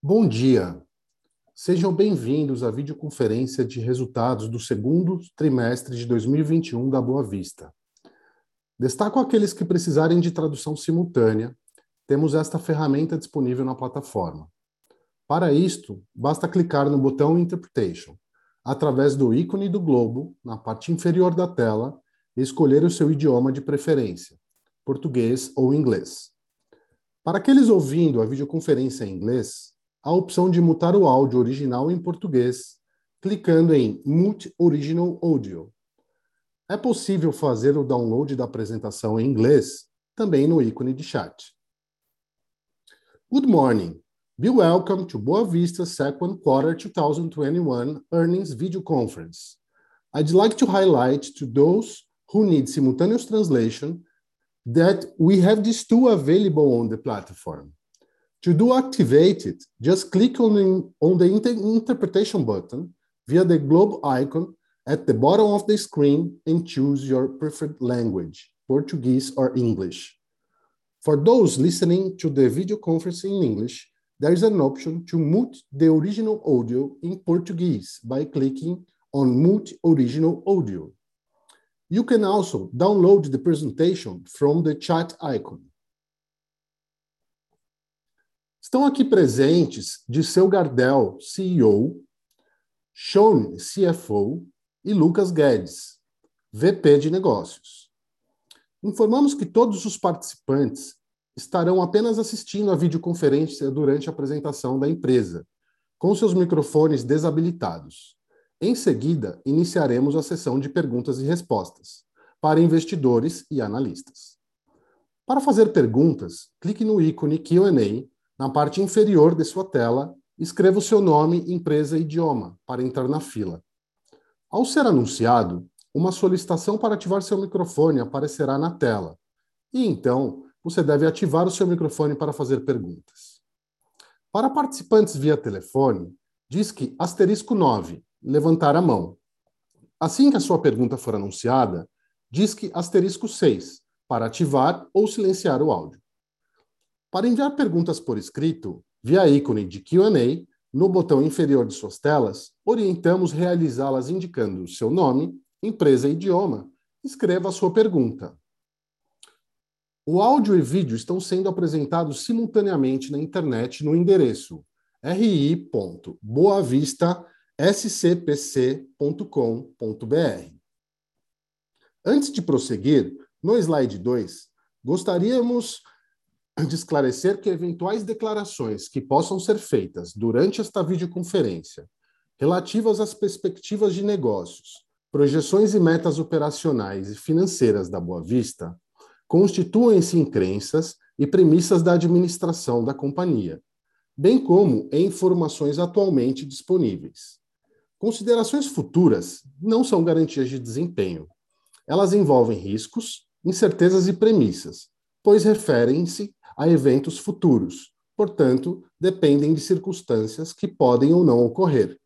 Bom dia. Sejam bem-vindos à videoconferência de resultados do segundo trimestre de 2021 da Boa Vista. Destaco aqueles que precisarem de tradução simultânea. Temos esta ferramenta disponível na plataforma. Para isto, basta clicar no botão Interpretation, através do ícone do globo na parte inferior da tela e escolher o seu idioma de preferência, português ou inglês. Para aqueles ouvindo a videoconferência em inglês, a opção de mutar o áudio original em português, clicando em Mute Original Audio. É possível fazer o download da apresentação em inglês também no ícone de chat. Good morning. Be welcome to Boa Vista second quarter 2021 earnings video conference. I'd like to highlight to those who need simultaneous translation that we have these two available on the platform. To do activate it, just click on the, on the inter interpretation button via the globe icon at the bottom of the screen and choose your preferred language, Portuguese or English. For those listening to the video conference in English, there is an option to mute the original audio in Portuguese by clicking on Mute Original Audio. You can also download the presentation from the chat icon. Estão aqui presentes Disseu Gardel, CEO, Sean, CFO, e Lucas Guedes, VP de Negócios. Informamos que todos os participantes estarão apenas assistindo a videoconferência durante a apresentação da empresa, com seus microfones desabilitados. Em seguida, iniciaremos a sessão de perguntas e respostas para investidores e analistas. Para fazer perguntas, clique no ícone Q&A na parte inferior de sua tela, escreva o seu nome, empresa e idioma para entrar na fila. Ao ser anunciado, uma solicitação para ativar seu microfone aparecerá na tela. E então, você deve ativar o seu microfone para fazer perguntas. Para participantes via telefone, diz que asterisco 9, levantar a mão. Assim que a sua pergunta for anunciada, diz que asterisco 6, para ativar ou silenciar o áudio. Para enviar perguntas por escrito, via ícone de Q&A, no botão inferior de suas telas, orientamos realizá-las indicando seu nome, empresa e idioma. Escreva a sua pergunta. O áudio e vídeo estão sendo apresentados simultaneamente na internet no endereço ri.boavistascpc.com.br. Antes de prosseguir, no slide 2, gostaríamos de esclarecer que eventuais declarações que possam ser feitas durante esta videoconferência relativas às perspectivas de negócios, projeções e metas operacionais e financeiras da Boa Vista constituem-se em crenças e premissas da administração da companhia, bem como em informações atualmente disponíveis. Considerações futuras não são garantias de desempenho. Elas envolvem riscos, incertezas e premissas, pois referem-se a eventos futuros, portanto, dependem de circunstâncias que podem ou não ocorrer.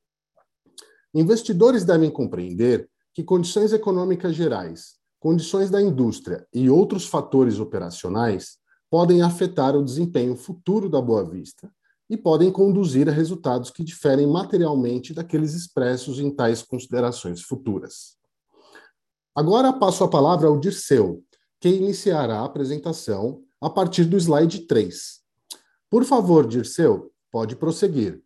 Investidores devem compreender que condições econômicas gerais, condições da indústria e outros fatores operacionais podem afetar o desempenho futuro da Boa Vista e podem conduzir a resultados que diferem materialmente daqueles expressos em tais considerações futuras. Agora passo a palavra ao Dirceu, que iniciará a apresentação a partir do slide 3. Por favor, Dirceu, pode prosseguir.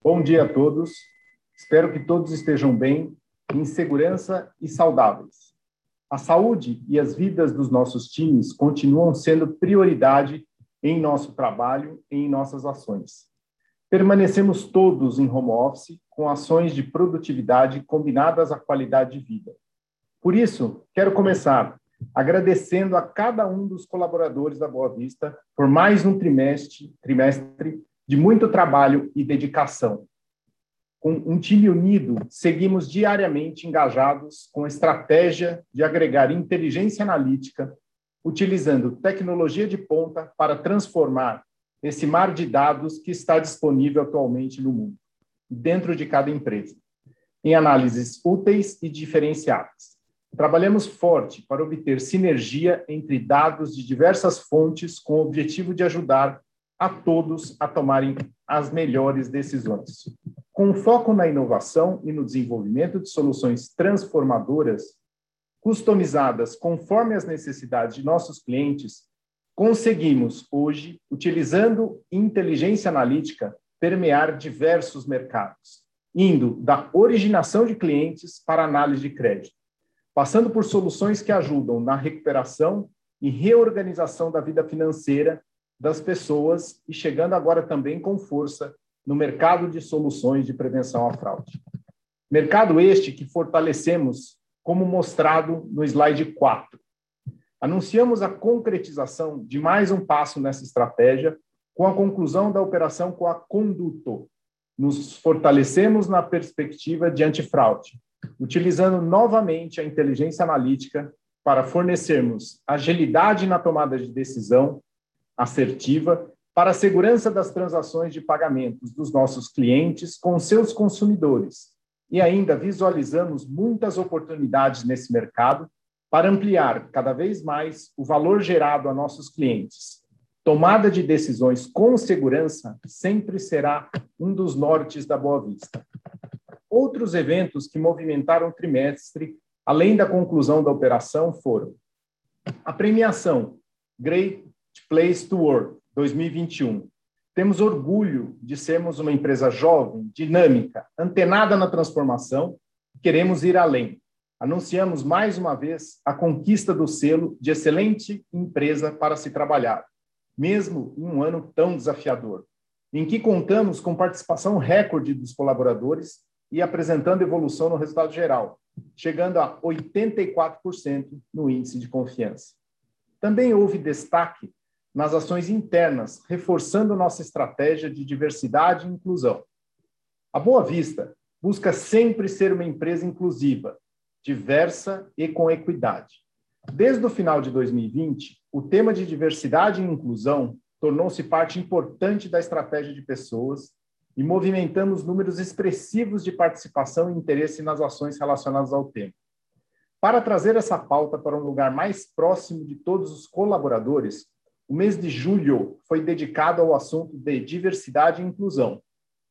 Bom dia a todos. Espero que todos estejam bem, em segurança e saudáveis. A saúde e as vidas dos nossos times continuam sendo prioridade em nosso trabalho e em nossas ações. Permanecemos todos em home office com ações de produtividade combinadas à qualidade de vida. Por isso, quero começar agradecendo a cada um dos colaboradores da Boa Vista por mais um trimestre, trimestre de muito trabalho e dedicação. Com um time unido, seguimos diariamente engajados com a estratégia de agregar inteligência analítica, utilizando tecnologia de ponta para transformar esse mar de dados que está disponível atualmente no mundo, dentro de cada empresa, em análises úteis e diferenciadas Trabalhamos forte para obter sinergia entre dados de diversas fontes com o objetivo de ajudar a todos a tomarem as melhores decisões. Com foco na inovação e no desenvolvimento de soluções transformadoras, customizadas conforme as necessidades de nossos clientes, conseguimos hoje, utilizando inteligência analítica, permear diversos mercados, indo da originação de clientes para análise de crédito passando por soluções que ajudam na recuperação e reorganização da vida financeira das pessoas e chegando agora também com força no mercado de soluções de prevenção à fraude. Mercado este que fortalecemos, como mostrado no slide 4. Anunciamos a concretização de mais um passo nessa estratégia com a conclusão da operação com a Conduto. Nos fortalecemos na perspectiva de antifraude, utilizando novamente a inteligência analítica para fornecermos agilidade na tomada de decisão assertiva para a segurança das transações de pagamentos dos nossos clientes com seus consumidores. E ainda visualizamos muitas oportunidades nesse mercado para ampliar cada vez mais o valor gerado a nossos clientes. Tomada de decisões com segurança sempre será um dos nortes da Boa Vista. Outros eventos que movimentaram o trimestre, além da conclusão da operação, foram a premiação Great Place to Work 2021. Temos orgulho de sermos uma empresa jovem, dinâmica, antenada na transformação, queremos ir além. Anunciamos mais uma vez a conquista do selo de excelente empresa para se trabalhar, mesmo em um ano tão desafiador, em que contamos com participação recorde dos colaboradores e apresentando evolução no resultado geral, chegando a 84% no índice de confiança. Também houve destaque nas ações internas, reforçando nossa estratégia de diversidade e inclusão. A Boa Vista busca sempre ser uma empresa inclusiva, diversa e com equidade. Desde o final de 2020, o tema de diversidade e inclusão tornou-se parte importante da estratégia de pessoas e movimentamos números expressivos de participação e interesse nas ações relacionadas ao tema. Para trazer essa pauta para um lugar mais próximo de todos os colaboradores, o mês de julho foi dedicado ao assunto de diversidade e inclusão.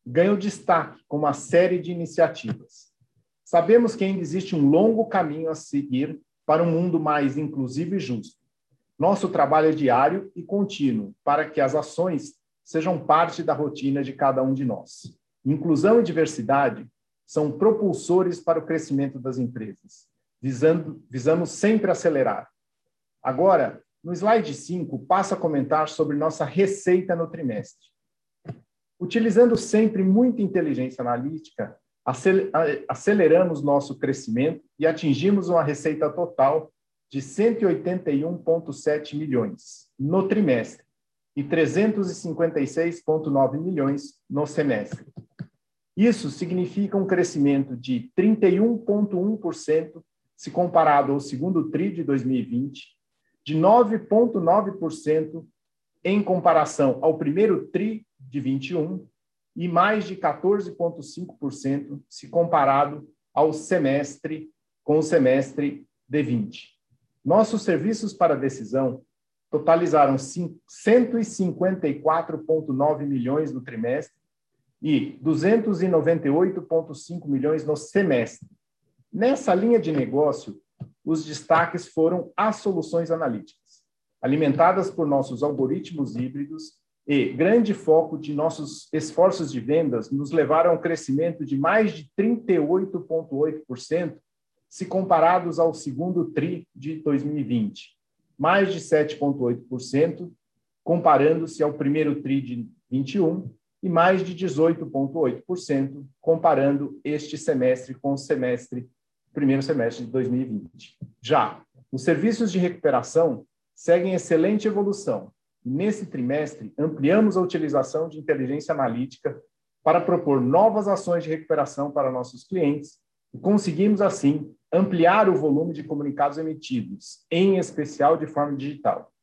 Ganhou destaque com uma série de iniciativas. Sabemos que ainda existe um longo caminho a seguir para um mundo mais inclusivo e justo. Nosso trabalho é diário e contínuo para que as ações sejam parte da rotina de cada um de nós. Inclusão e diversidade são propulsores para o crescimento das empresas. Visando, visamos sempre acelerar. Agora, no slide 5, passo a comentar sobre nossa receita no trimestre. Utilizando sempre muita inteligência analítica, aceleramos nosso crescimento e atingimos uma receita total de 181,7 milhões no trimestre, e 356,9 milhões no semestre. Isso significa um crescimento de 31,1% se comparado ao segundo TRI de 2020, de 9,9% em comparação ao primeiro TRI de 21 e mais de 14,5% se comparado ao semestre com o semestre de 20. Nossos serviços para decisão totalizaram 154,9 milhões no trimestre e 298,5 milhões no semestre. Nessa linha de negócio, os destaques foram as soluções analíticas, alimentadas por nossos algoritmos híbridos e grande foco de nossos esforços de vendas nos levaram ao crescimento de mais de 38,8% se comparados ao segundo TRI de 2020 mais de 7,8%, comparando-se ao primeiro TRI de 21 e mais de 18,8%, comparando este semestre com o semestre, primeiro semestre de 2020. Já os serviços de recuperação seguem excelente evolução. Nesse trimestre, ampliamos a utilização de inteligência analítica para propor novas ações de recuperação para nossos clientes e conseguimos, assim, ampliar o volume de comunicados emitidos, em especial de forma digital.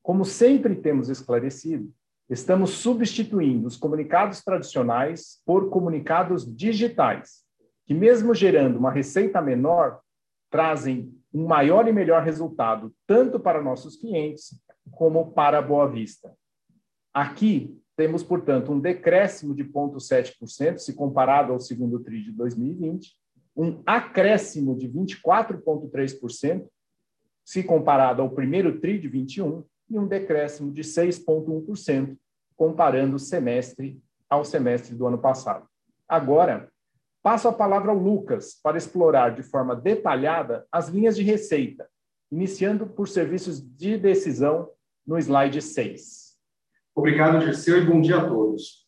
Como sempre temos esclarecido, estamos substituindo os comunicados tradicionais por comunicados digitais, que, mesmo gerando uma receita menor, trazem um maior e melhor resultado, tanto para nossos clientes como para a Boa Vista. Aqui temos, portanto, um decréscimo de 0,7% se comparado ao segundo TRI de 2020, um acréscimo de 24,3% se comparado ao primeiro TRI de 21 e um decréscimo de 6,1% comparando o semestre ao semestre do ano passado. Agora, passo a palavra ao Lucas para explorar de forma detalhada as linhas de receita, iniciando por serviços de decisão no slide 6. Obrigado, Dirceu, e bom dia a todos.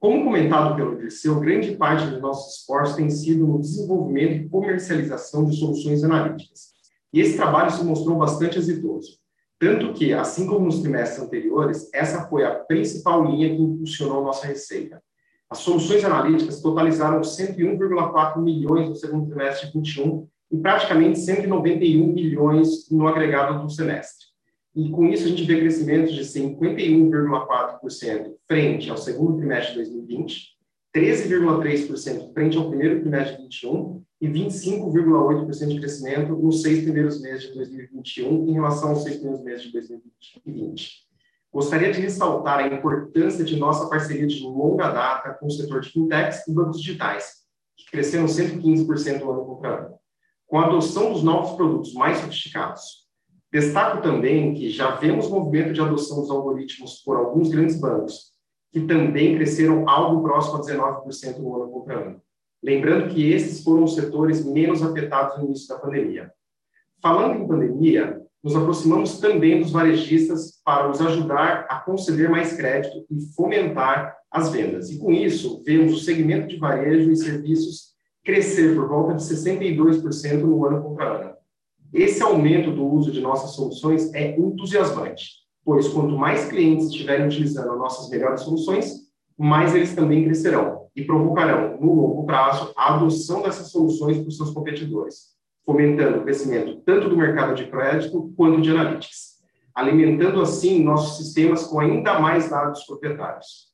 Como comentado pelo Dirceu, grande parte dos nossos esforços tem sido no desenvolvimento e comercialização de soluções analíticas. E esse trabalho se mostrou bastante exitoso. Tanto que, assim como nos trimestres anteriores, essa foi a principal linha que impulsionou nossa receita. As soluções analíticas totalizaram 101,4 milhões no segundo trimestre de 21 e praticamente 191 milhões no agregado do semestre. E com isso a gente vê crescimentos de 51,4% frente ao segundo trimestre de 2020, 13,3% frente ao primeiro trimestre de 2021 e 25,8% de crescimento nos seis primeiros meses de 2021 em relação aos seis primeiros meses de 2020. Gostaria de ressaltar a importância de nossa parceria de longa data com o setor de fintechs e bancos digitais, que cresceram 115% ano contra ano, com a adoção dos novos produtos mais sofisticados. Destaco também que já vemos movimento de adoção dos algoritmos por alguns grandes bancos, que também cresceram algo próximo a 19% no ano contra ano. Lembrando que esses foram os setores menos afetados no início da pandemia. Falando em pandemia, nos aproximamos também dos varejistas para os ajudar a conceder mais crédito e fomentar as vendas. E com isso, vemos o segmento de varejo e serviços crescer por volta de 62% no ano contra ano. Esse aumento do uso de nossas soluções é entusiasmante, pois quanto mais clientes estiverem utilizando nossas melhores soluções, mais eles também crescerão e provocarão, no longo prazo, a adoção dessas soluções por seus competidores, fomentando o crescimento tanto do mercado de crédito quanto de analytics, alimentando assim nossos sistemas com ainda mais dados proprietários.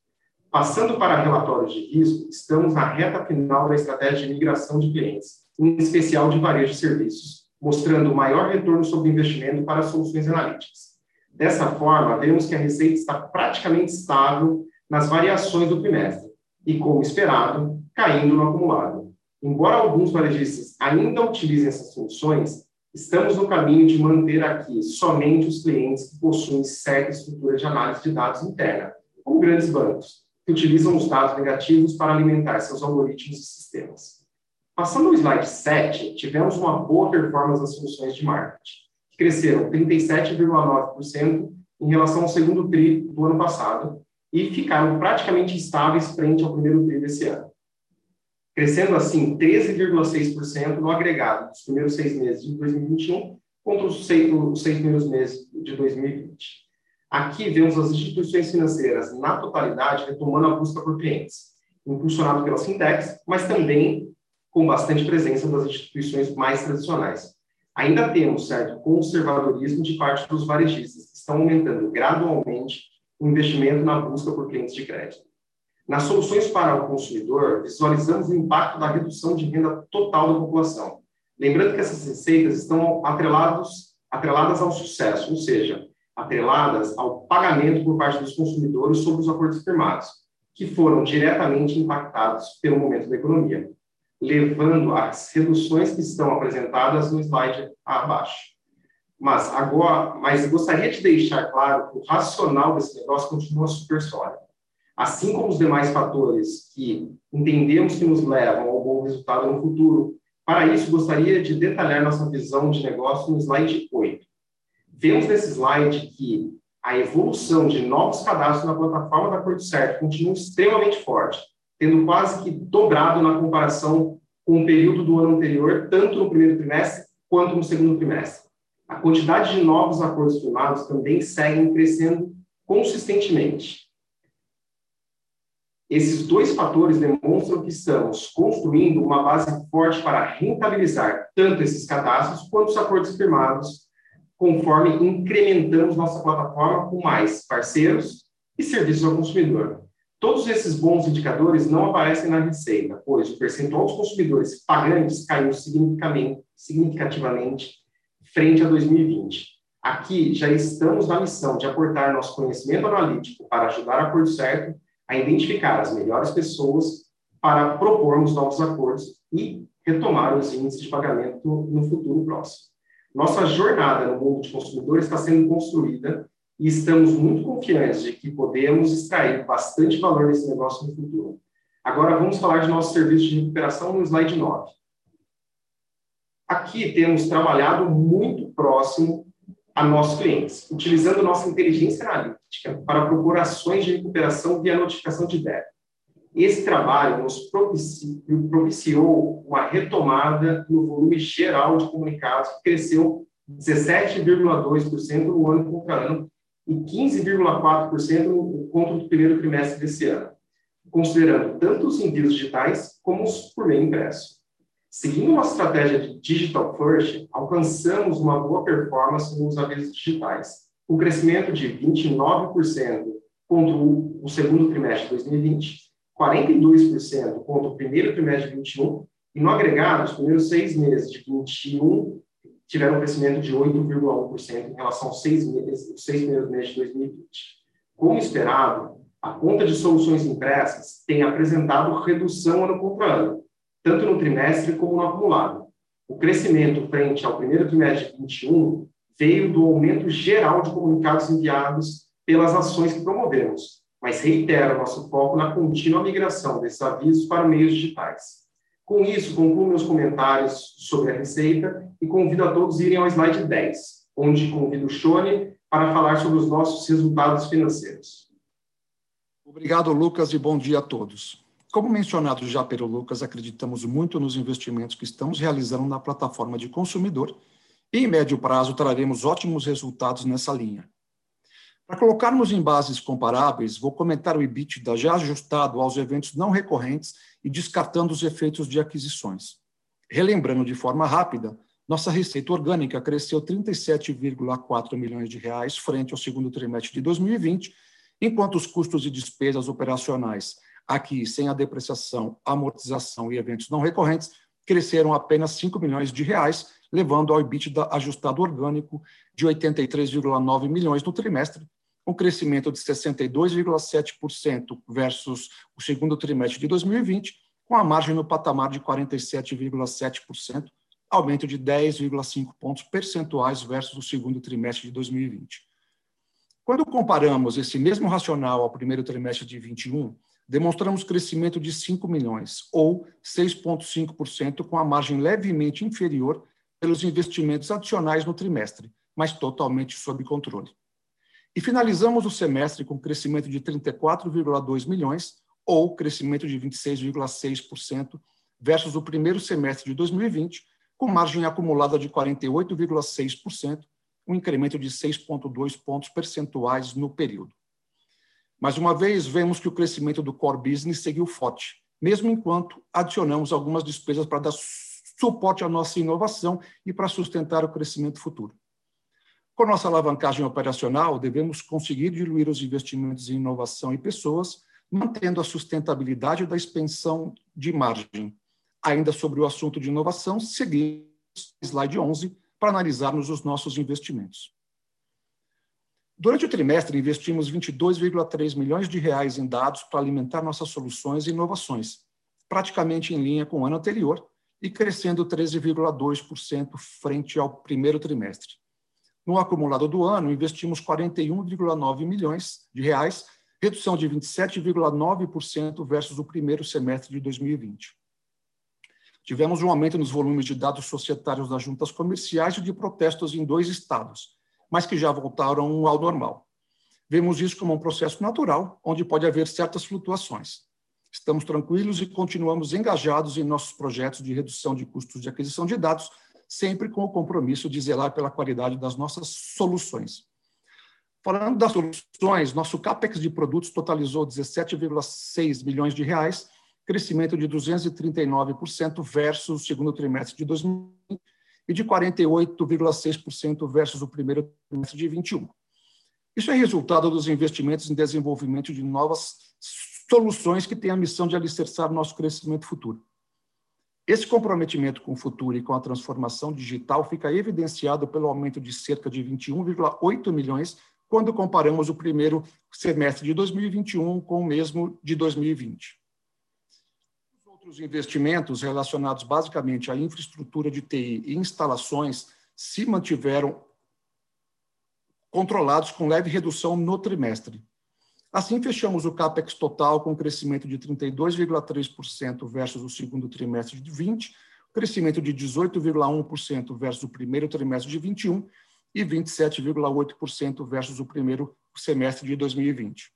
Passando para relatórios de risco, estamos na reta final da estratégia de migração de clientes, em especial de varejo de serviços, mostrando maior retorno sobre investimento para soluções analíticas. Dessa forma, vemos que a receita está praticamente estável nas variações do trimestre e, como esperado, caindo no acumulado. Embora alguns varejistas ainda utilizem essas funções, estamos no caminho de manter aqui somente os clientes que possuem certa estrutura de análise de dados interna, como grandes bancos, que utilizam os dados negativos para alimentar seus algoritmos e sistemas. Passando ao slide 7, tivemos uma boa performance das soluções de marketing, que cresceram 37,9% em relação ao segundo TRI do ano passado, e ficaram praticamente estáveis frente ao primeiro TRI desse ano. Crescendo assim 13,6% no agregado dos primeiros seis meses de 2021 contra os seis, os seis primeiros meses de 2020. Aqui vemos as instituições financeiras na totalidade retomando a busca por clientes, impulsionado pelas fintechs, mas também com bastante presença das instituições mais tradicionais. Ainda temos certo conservadorismo de parte dos varejistas, que estão aumentando gradualmente o investimento na busca por clientes de crédito. Nas soluções para o consumidor, visualizamos o impacto da redução de renda total da população. Lembrando que essas receitas estão atrelados, atreladas ao sucesso, ou seja, atreladas ao pagamento por parte dos consumidores sobre os acordos firmados, que foram diretamente impactados pelo momento da economia, levando às reduções que estão apresentadas no slide abaixo. Mas agora, mas gostaria de deixar claro que o racional desse negócio continua super sólido. Assim como os demais fatores que entendemos que nos levam ao bom resultado no futuro. Para isso, gostaria de detalhar nossa visão de negócio no slide 8. Vemos nesse slide que a evolução de novos cadastros na plataforma da Porto Certo continua extremamente forte, tendo quase que dobrado na comparação com o período do ano anterior, tanto no primeiro trimestre quanto no segundo trimestre. A quantidade de novos acordos firmados também segue crescendo consistentemente. Esses dois fatores demonstram que estamos construindo uma base forte para rentabilizar tanto esses cadastros quanto os acordos firmados, conforme incrementamos nossa plataforma com mais parceiros e serviços ao consumidor. Todos esses bons indicadores não aparecem na receita, pois o percentual dos consumidores pagantes caiu significativamente frente a 2020. Aqui já estamos na missão de aportar nosso conhecimento analítico para ajudar a Acordo Certo a identificar as melhores pessoas para propormos novos acordos e retomar os índices de pagamento no futuro próximo. Nossa jornada no mundo de consumidores está sendo construída e estamos muito confiantes de que podemos extrair bastante valor nesse negócio no futuro. Agora vamos falar de nosso serviço de recuperação no slide 9. Aqui temos trabalhado muito próximo a nossos clientes, utilizando nossa inteligência analítica para propor ações de recuperação via notificação de débito. Esse trabalho nos propiciou uma retomada no volume geral de comunicados, que cresceu 17,2% no ano contra ano e 15,4% contra o primeiro trimestre desse ano, considerando tanto os envios digitais como os por meio impresso. Seguindo uma estratégia de digital first, alcançamos uma boa performance nos avisos digitais, com crescimento de 29% contra o segundo trimestre de 2020, 42% contra o primeiro trimestre de 2021, e no agregado, os primeiros seis meses de 2021 tiveram um crescimento de 8,1% em relação aos seis, meses, seis primeiros meses de 2020. Como esperado, a conta de soluções impressas tem apresentado redução ano contra ano, tanto no trimestre como no acumulado. O crescimento frente ao primeiro trimestre de 2021 veio do aumento geral de comunicados enviados pelas ações que promovemos, mas reitera nosso foco na contínua migração desses avisos para meios digitais. Com isso, concluo meus comentários sobre a receita e convido a todos a irem ao slide 10, onde convido o Shone para falar sobre os nossos resultados financeiros. Obrigado, Lucas, e bom dia a todos. Como mencionado já pelo Lucas, acreditamos muito nos investimentos que estamos realizando na plataforma de consumidor e, em médio prazo, traremos ótimos resultados nessa linha. Para colocarmos em bases comparáveis, vou comentar o EBITDA já ajustado aos eventos não recorrentes e descartando os efeitos de aquisições. Relembrando de forma rápida, nossa receita orgânica cresceu 37,4 milhões de reais frente ao segundo trimestre de 2020, enquanto os custos e despesas operacionais, aqui sem a depreciação, amortização e eventos não recorrentes, cresceram apenas 5 milhões de reais, levando ao EBITDA ajustado orgânico de 83,9 milhões no trimestre, um crescimento de 62,7% versus o segundo trimestre de 2020, com a margem no patamar de 47,7%, aumento de 10,5 pontos percentuais versus o segundo trimestre de 2020. Quando comparamos esse mesmo racional ao primeiro trimestre de 2021, demonstramos crescimento de 5 milhões, ou 6,5%, com a margem levemente inferior pelos investimentos adicionais no trimestre, mas totalmente sob controle. E finalizamos o semestre com crescimento de 34,2 milhões, ou crescimento de 26,6% versus o primeiro semestre de 2020, com margem acumulada de 48,6%, um incremento de 6,2 pontos percentuais no período. Mais uma vez, vemos que o crescimento do core business seguiu forte, mesmo enquanto adicionamos algumas despesas para dar suporte à nossa inovação e para sustentar o crescimento futuro. Com nossa alavancagem operacional, devemos conseguir diluir os investimentos em inovação e pessoas, mantendo a sustentabilidade da expansão de margem. Ainda sobre o assunto de inovação, seguimos slide 11 para analisarmos os nossos investimentos. Durante o trimestre, investimos 22,3 milhões de reais em dados para alimentar nossas soluções e inovações, praticamente em linha com o ano anterior, e crescendo 13,2% frente ao primeiro trimestre. No acumulado do ano, investimos 41,9 milhões de reais, redução de 27,9% versus o primeiro semestre de 2020. Tivemos um aumento nos volumes de dados societários das juntas comerciais e de protestos em dois estados, mas que já voltaram ao normal. Vemos isso como um processo natural, onde pode haver certas flutuações. Estamos tranquilos e continuamos engajados em nossos projetos de redução de custos de aquisição de dados, sempre com o compromisso de zelar pela qualidade das nossas soluções. Falando das soluções, nosso CAPEX de produtos totalizou 17,6 milhões de reais, crescimento de 239% versus o segundo trimestre de 2020 e de 48,6% versus o primeiro trimestre de 2021. Isso é resultado dos investimentos em desenvolvimento de novas soluções que têm a missão de alicerçar nosso crescimento futuro. Esse comprometimento com o futuro e com a transformação digital fica evidenciado pelo aumento de cerca de 21,8 milhões quando comparamos o primeiro semestre de 2021 com o mesmo de 2020. Os outros investimentos relacionados basicamente à infraestrutura de TI e instalações se mantiveram controlados com leve redução no trimestre. Assim, fechamos o CAPEX total com crescimento de 32,3% versus o segundo trimestre de 20, crescimento de 18,1% versus o primeiro trimestre de 21 e 27,8% versus o primeiro semestre de 2020.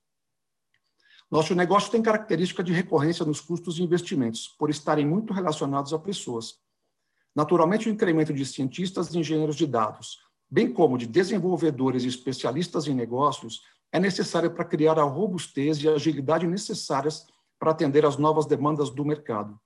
Nosso negócio tem característica de recorrência nos custos de investimentos, por estarem muito relacionados a pessoas. Naturalmente, o incremento de cientistas e engenheiros de dados, bem como de desenvolvedores e especialistas em negócios, é necessária para criar a robustez e a agilidade necessárias para atender às novas demandas do mercado.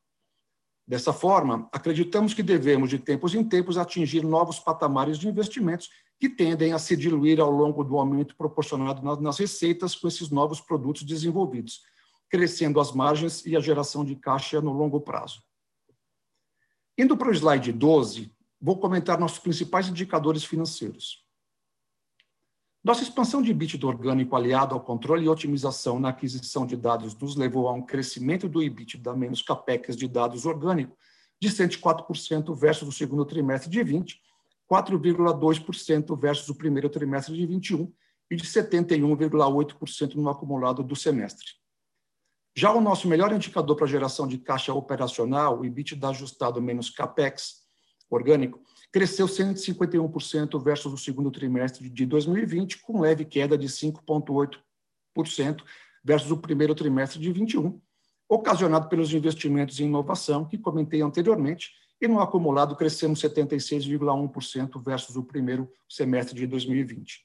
Dessa forma, acreditamos que devemos, de tempos em tempos, atingir novos patamares de investimentos que tendem a se diluir ao longo do aumento proporcionado nas receitas com esses novos produtos desenvolvidos, crescendo as margens e a geração de caixa no longo prazo. Indo para o slide 12, vou comentar nossos principais indicadores financeiros. Nossa expansão de EBITDA orgânico aliado ao controle e otimização na aquisição de dados nos levou a um crescimento do EBITDA menos capex de dados orgânico de 104% versus o segundo trimestre de 20, 4,2% versus o primeiro trimestre de 21 e de 71,8% no acumulado do semestre. Já o nosso melhor indicador para geração de caixa operacional, o EBITDA ajustado menos capex orgânico, cresceu 151% versus o segundo trimestre de 2020, com leve queda de 5,8% versus o primeiro trimestre de 21, ocasionado pelos investimentos em inovação que comentei anteriormente, e no acumulado crescemos 76,1% versus o primeiro semestre de 2020.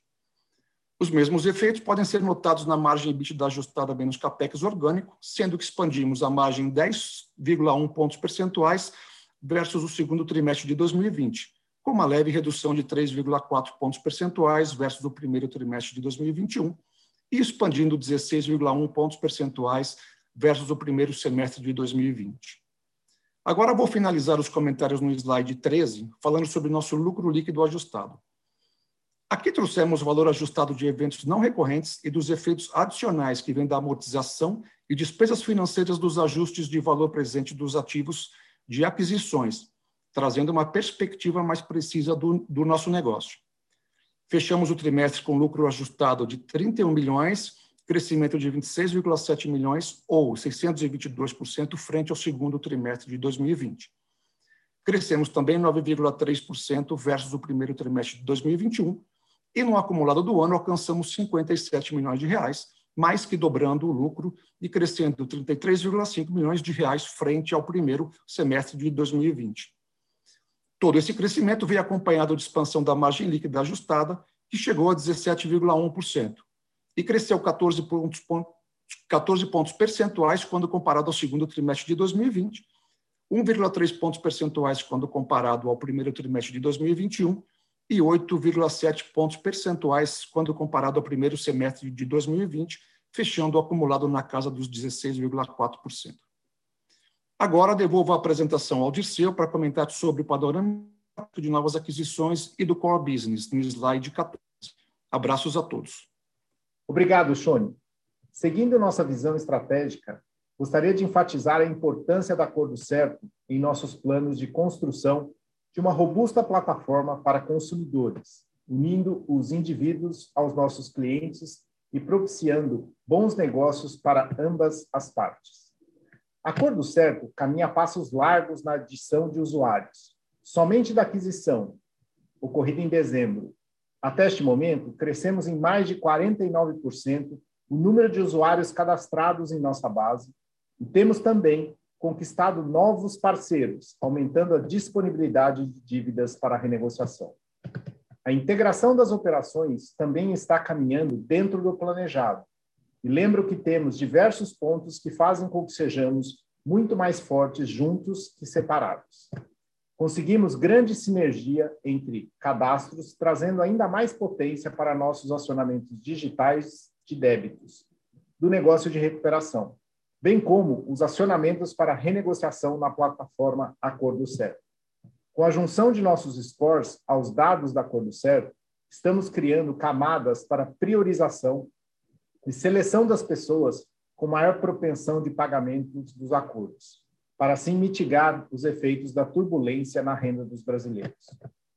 Os mesmos efeitos podem ser notados na margem EBITDA ajustada menos capex orgânico, sendo que expandimos a margem 10,1 pontos percentuais versus o segundo trimestre de 2020, com uma leve redução de 3,4 pontos percentuais versus o primeiro trimestre de 2021 e expandindo 16,1 pontos percentuais versus o primeiro semestre de 2020. Agora vou finalizar os comentários no slide 13, falando sobre nosso lucro líquido ajustado. Aqui trouxemos o valor ajustado de eventos não recorrentes e dos efeitos adicionais que vêm da amortização e despesas financeiras dos ajustes de valor presente dos ativos de aquisições, trazendo uma perspectiva mais precisa do, do nosso negócio. Fechamos o trimestre com lucro ajustado de 31 milhões, crescimento de 26,7 milhões, ou 622% frente ao segundo trimestre de 2020. Crescemos também 9,3% versus o primeiro trimestre de 2021, e no acumulado do ano alcançamos 57 milhões de reais, mais que dobrando o lucro e crescendo 33,5 milhões de reais frente ao primeiro semestre de 2020. Todo esse crescimento veio acompanhado de expansão da margem líquida ajustada, que chegou a 17,1%, e cresceu 14 pontos, 14 pontos percentuais quando comparado ao segundo trimestre de 2020, 1,3 pontos percentuais quando comparado ao primeiro trimestre de 2021 e 8,7 pontos percentuais quando comparado ao primeiro semestre de 2020, fechando o acumulado na casa dos 16,4%. Agora devolvo a apresentação ao Dirceu para comentar sobre o panorama de novas aquisições e do core business, no slide 14. Abraços a todos. Obrigado, Shone. Seguindo nossa visão estratégica, gostaria de enfatizar a importância da Cor do Certo em nossos planos de construção de uma robusta plataforma para consumidores, unindo os indivíduos aos nossos clientes e propiciando bons negócios para ambas as partes. A Cor do Certo caminha passos largos na adição de usuários. Somente da aquisição, ocorrida em dezembro, até este momento, crescemos em mais de 49% o número de usuários cadastrados em nossa base e temos também conquistado novos parceiros, aumentando a disponibilidade de dívidas para renegociação. A integração das operações também está caminhando dentro do planejado, e lembro que temos diversos pontos que fazem com que sejamos muito mais fortes juntos que separados. Conseguimos grande sinergia entre cadastros, trazendo ainda mais potência para nossos acionamentos digitais de débitos do negócio de recuperação. bem como os acionamentos para renegociação na plataforma Acordo Certo. Com a junção de nossos scores aos dados da Acordo Certo, estamos criando camadas para priorização e seleção das pessoas com maior propensão de pagamentos dos acordos, para assim mitigar os efeitos da turbulência na renda dos brasileiros.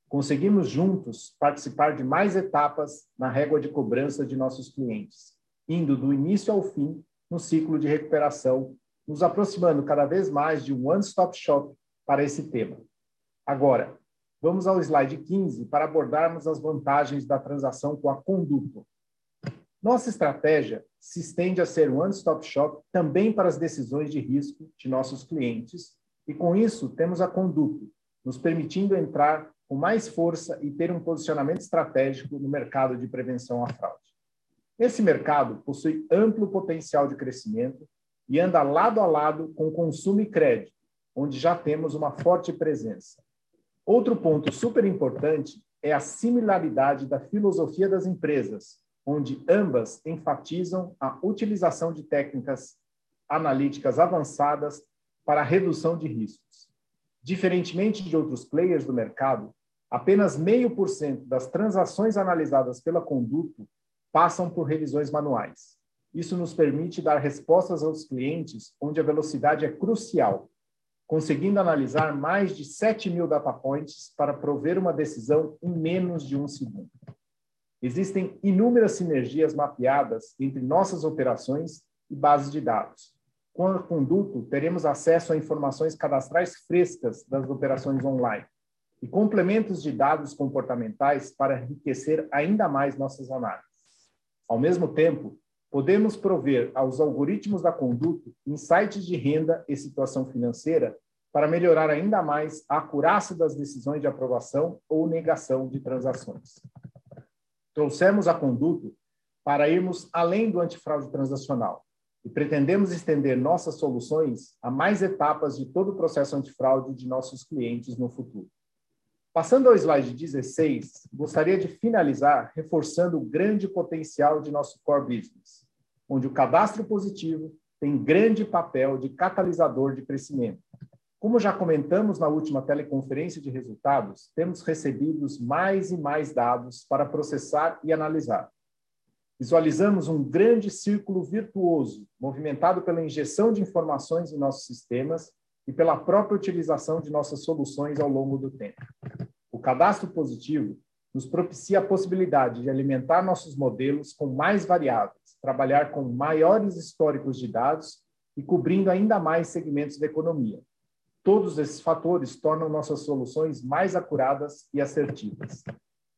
Conseguimos juntos participar de mais etapas na régua de cobrança de nossos clientes, indo do início ao fim no ciclo de recuperação, nos aproximando cada vez mais de um one-stop shop para esse tema. Agora, vamos ao slide 15 para abordarmos as vantagens da transação com a Conduto. Nossa estratégia se estende a ser one-stop shop também para as decisões de risco de nossos clientes, e com isso temos a Conduto, nos permitindo entrar com mais força e ter um posicionamento estratégico no mercado de prevenção à fraude. Esse mercado possui amplo potencial de crescimento e anda lado a lado com consumo e crédito, onde já temos uma forte presença. Outro ponto super importante é a similaridade da filosofia das empresas, onde ambas enfatizam a utilização de técnicas analíticas avançadas para a redução de riscos. Diferentemente de outros players do mercado, apenas meio por cento das transações analisadas pela Conduto passam por revisões manuais. Isso nos permite dar respostas aos clientes onde a velocidade é crucial, conseguindo analisar mais de 7 mil data points para prover uma decisão em menos de um segundo. Existem inúmeras sinergias mapeadas entre nossas operações e bases de dados. Com a Conduto, teremos acesso a informações cadastrais frescas das operações online e complementos de dados comportamentais para enriquecer ainda mais nossas análises. Ao mesmo tempo, podemos prover aos algoritmos da conduta insights de renda e situação financeira para melhorar ainda mais a acurácia das decisões de aprovação ou negação de transações. Trouxemos a conduta para irmos além do antifraude transacional e pretendemos estender nossas soluções a mais etapas de todo o processo antifraude de nossos clientes no futuro. Passando ao slide 16, gostaria de finalizar reforçando o grande potencial de nosso core business, onde o cadastro positivo tem grande papel de catalisador de crescimento. Como já comentamos na última teleconferência de resultados, temos recebido mais e mais dados para processar e analisar. Visualizamos um grande círculo virtuoso, movimentado pela injeção de informações em nossos sistemas e pela própria utilização de nossas soluções ao longo do tempo. O cadastro positivo nos propicia a possibilidade de alimentar nossos modelos com mais variáveis, trabalhar com maiores históricos de dados e cobrindo ainda mais segmentos da economia. Todos esses fatores tornam nossas soluções mais acuradas e assertivas.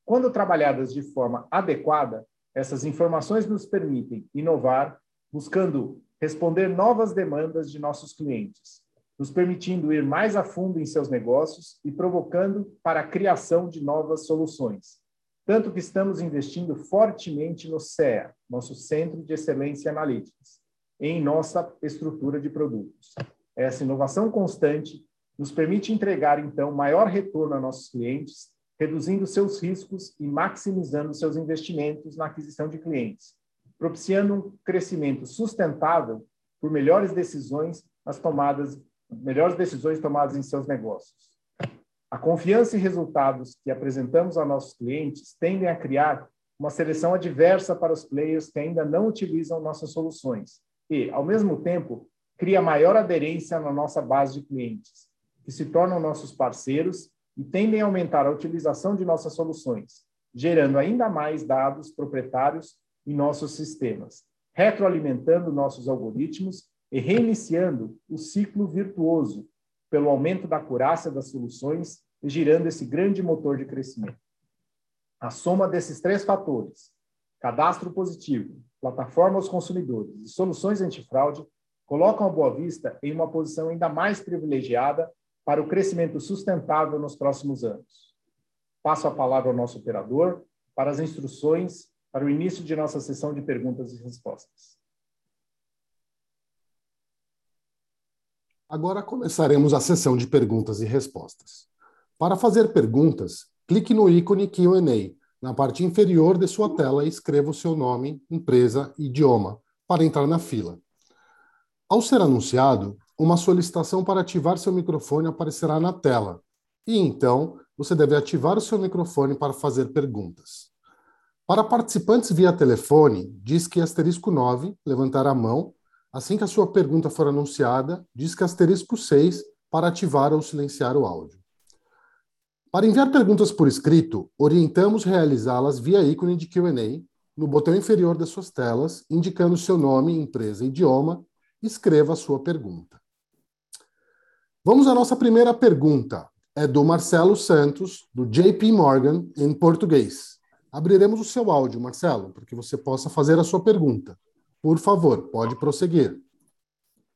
Quando trabalhadas de forma adequada, essas informações nos permitem inovar, buscando responder novas demandas de nossos clientes, nos permitindo ir mais a fundo em seus negócios e provocando para a criação de novas soluções. Tanto que estamos investindo fortemente no CEA, nosso Centro de Excelência Analytics, em nossa estrutura de produtos. Essa inovação constante nos permite entregar, então, maior retorno a nossos clientes, reduzindo seus riscos e maximizando seus investimentos na aquisição de clientes, propiciando um crescimento sustentável por melhores decisões nas tomadas melhores decisões tomadas em seus negócios. A confiança e resultados que apresentamos a nossos clientes tendem a criar uma seleção adversa para os players que ainda não utilizam nossas soluções e, ao mesmo tempo, cria maior aderência na nossa base de clientes, que se tornam nossos parceiros e tendem a aumentar a utilização de nossas soluções, gerando ainda mais dados proprietários em nossos sistemas, retroalimentando nossos algoritmos e reiniciando o ciclo virtuoso pelo aumento da acurácia das soluções e girando esse grande motor de crescimento. A soma desses três fatores, cadastro positivo, plataforma aos consumidores e soluções antifraude, colocam a Boa Vista em uma posição ainda mais privilegiada para o crescimento sustentável nos próximos anos. Passo a palavra ao nosso operador para as instruções para o início de nossa sessão de perguntas e respostas. Agora começaremos a sessão de perguntas e respostas. Para fazer perguntas, clique no ícone Q&A na parte inferior de sua tela e escreva o seu nome, empresa e idioma para entrar na fila. Ao ser anunciado, uma solicitação para ativar seu microfone aparecerá na tela, e então você deve ativar o seu microfone para fazer perguntas. Para participantes via telefone, diz que asterisco 9, levantar a mão. Assim que a sua pergunta for anunciada, diz que asterisco 6 para ativar ou silenciar o áudio. Para enviar perguntas por escrito, orientamos realizá-las via ícone de Q&A no botão inferior das suas telas, indicando seu nome, empresa e idioma, escreva a sua pergunta. Vamos à nossa primeira pergunta. É do Marcelo Santos, do JP Morgan, em português. Abriremos o seu áudio, Marcelo, para que você possa fazer a sua pergunta. Por favor, pode prosseguir.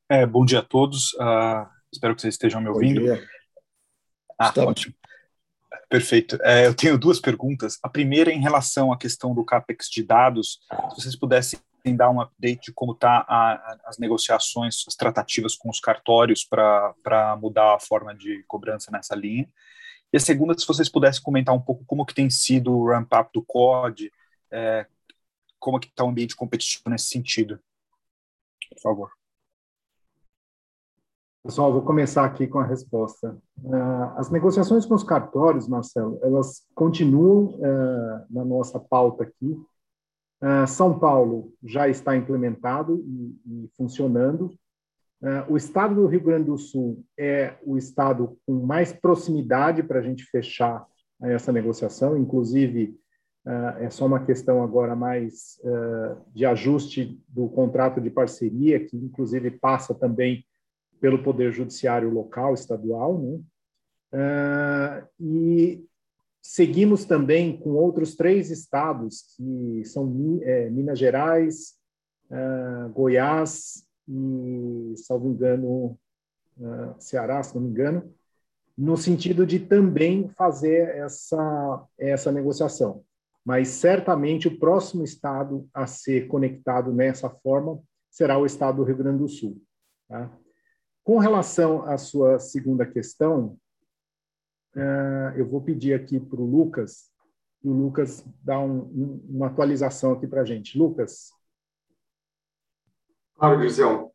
É, bom dia a todos. Uh, espero que vocês estejam me ouvindo. Bom dia. Ah, Está ótimo. Perfeito. É, eu tenho duas perguntas. A primeira é em relação à questão do CAPEX de dados. Se vocês pudessem dar um update de como está as negociações, as tratativas com os cartórios para mudar a forma de cobrança nessa linha. E a segunda, se vocês pudessem comentar um pouco como que tem sido o ramp-up do COD, é, como que está o ambiente competitivo nesse sentido. Por favor. Pessoal, vou começar aqui com a resposta. Uh, as negociações com os cartórios, Marcelo, elas continuam uh, na nossa pauta aqui. Uh, São Paulo já está implementado e, e funcionando. o estado do Rio Grande do Sul é o estado com mais proximidade para a gente fechar essa negociação, inclusive é só uma questão agora mais de ajuste do contrato de parceria, que inclusive passa também pelo Poder Judiciário local, estadual, né? Uh, e seguimos também com outros três estados, que são é, Minas Gerais, uh, Goiás e, salvo engano, uh, Ceará, se não me engano, no sentido de também fazer essa, essa negociação. Mas certamente o próximo estado a ser conectado nessa forma será o estado do Rio Grande do Sul. Tá? Com relação à sua segunda questão, eu vou pedir aqui para o Lucas, o Lucas dá um, um, uma atualização aqui para a gente. Lucas? Claro, Gisel.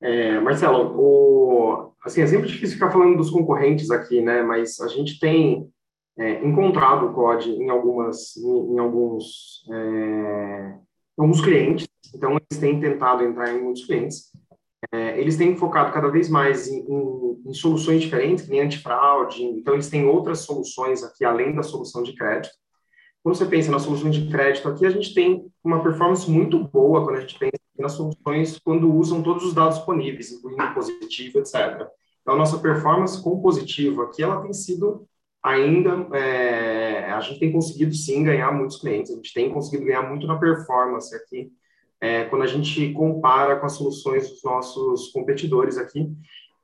É, Marcelo, o, assim, é sempre difícil ficar falando dos concorrentes aqui, né? Mas a gente tem é, encontrado o COD em algumas, em, em alguns, é, alguns clientes. Então, eles têm tentado entrar em muitos clientes. É, eles têm focado cada vez mais em, em, em soluções diferentes, que nem antifraude, então eles têm outras soluções aqui, além da solução de crédito. Quando você pensa nas soluções de crédito aqui, a gente tem uma performance muito boa quando a gente pensa nas soluções quando usam todos os dados disponíveis, incluindo positivo, etc. Então, a nossa performance com positivo aqui, ela tem sido ainda, é, a gente tem conseguido sim ganhar muitos clientes, a gente tem conseguido ganhar muito na performance aqui, é, quando a gente compara com as soluções dos nossos competidores aqui,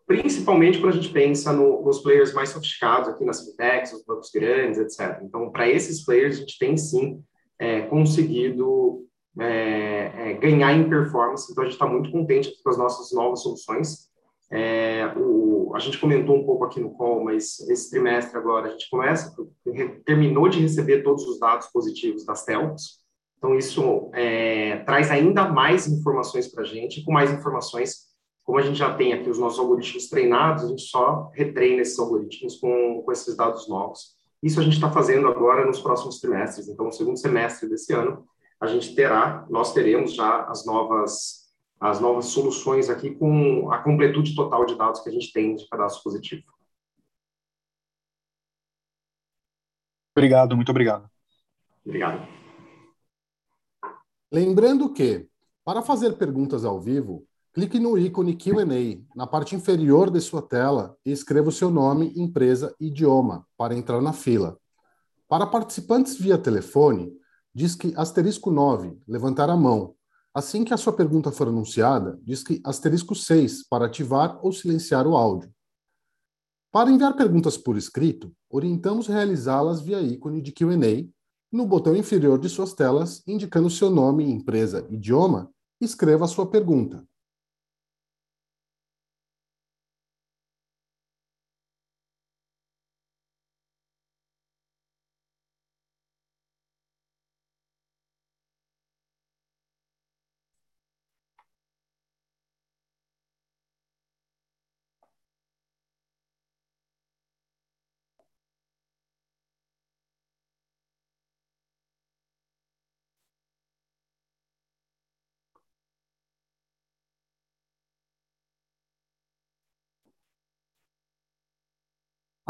principalmente quando a gente pensa no, nos players mais sofisticados aqui nas fintechs, os bancos grandes, etc. Então, para esses players, a gente tem sim é, conseguido é, é ganhar em performance, então a gente está muito contente com as nossas novas soluções. É, o, a gente comentou um pouco aqui no call, mas esse trimestre agora a gente começa, terminou de receber todos os dados positivos das telcos, então, isso é, traz ainda mais informações para a gente, e com mais informações, como a gente já tem aqui os nossos algoritmos treinados, a gente só retreina esses algoritmos com, com esses dados novos. Isso a gente está fazendo agora nos próximos trimestres. Então, no segundo semestre desse ano, a gente terá, nós teremos já as novas as novas soluções aqui com a completude total de dados que a gente tem de cadastro positivo. Obrigado, muito obrigado. Obrigado. Lembrando que, para fazer perguntas ao vivo, clique no ícone QA na parte inferior de sua tela e escreva o seu nome, empresa e idioma para entrar na fila. Para participantes via telefone, diz que asterisco 9, levantar a mão. Assim que a sua pergunta for anunciada, diz que asterisco 6 para ativar ou silenciar o áudio. Para enviar perguntas por escrito, orientamos realizá-las via ícone de QA no botão inferior de suas telas, indicando seu nome, empresa, idioma, escreva sua pergunta.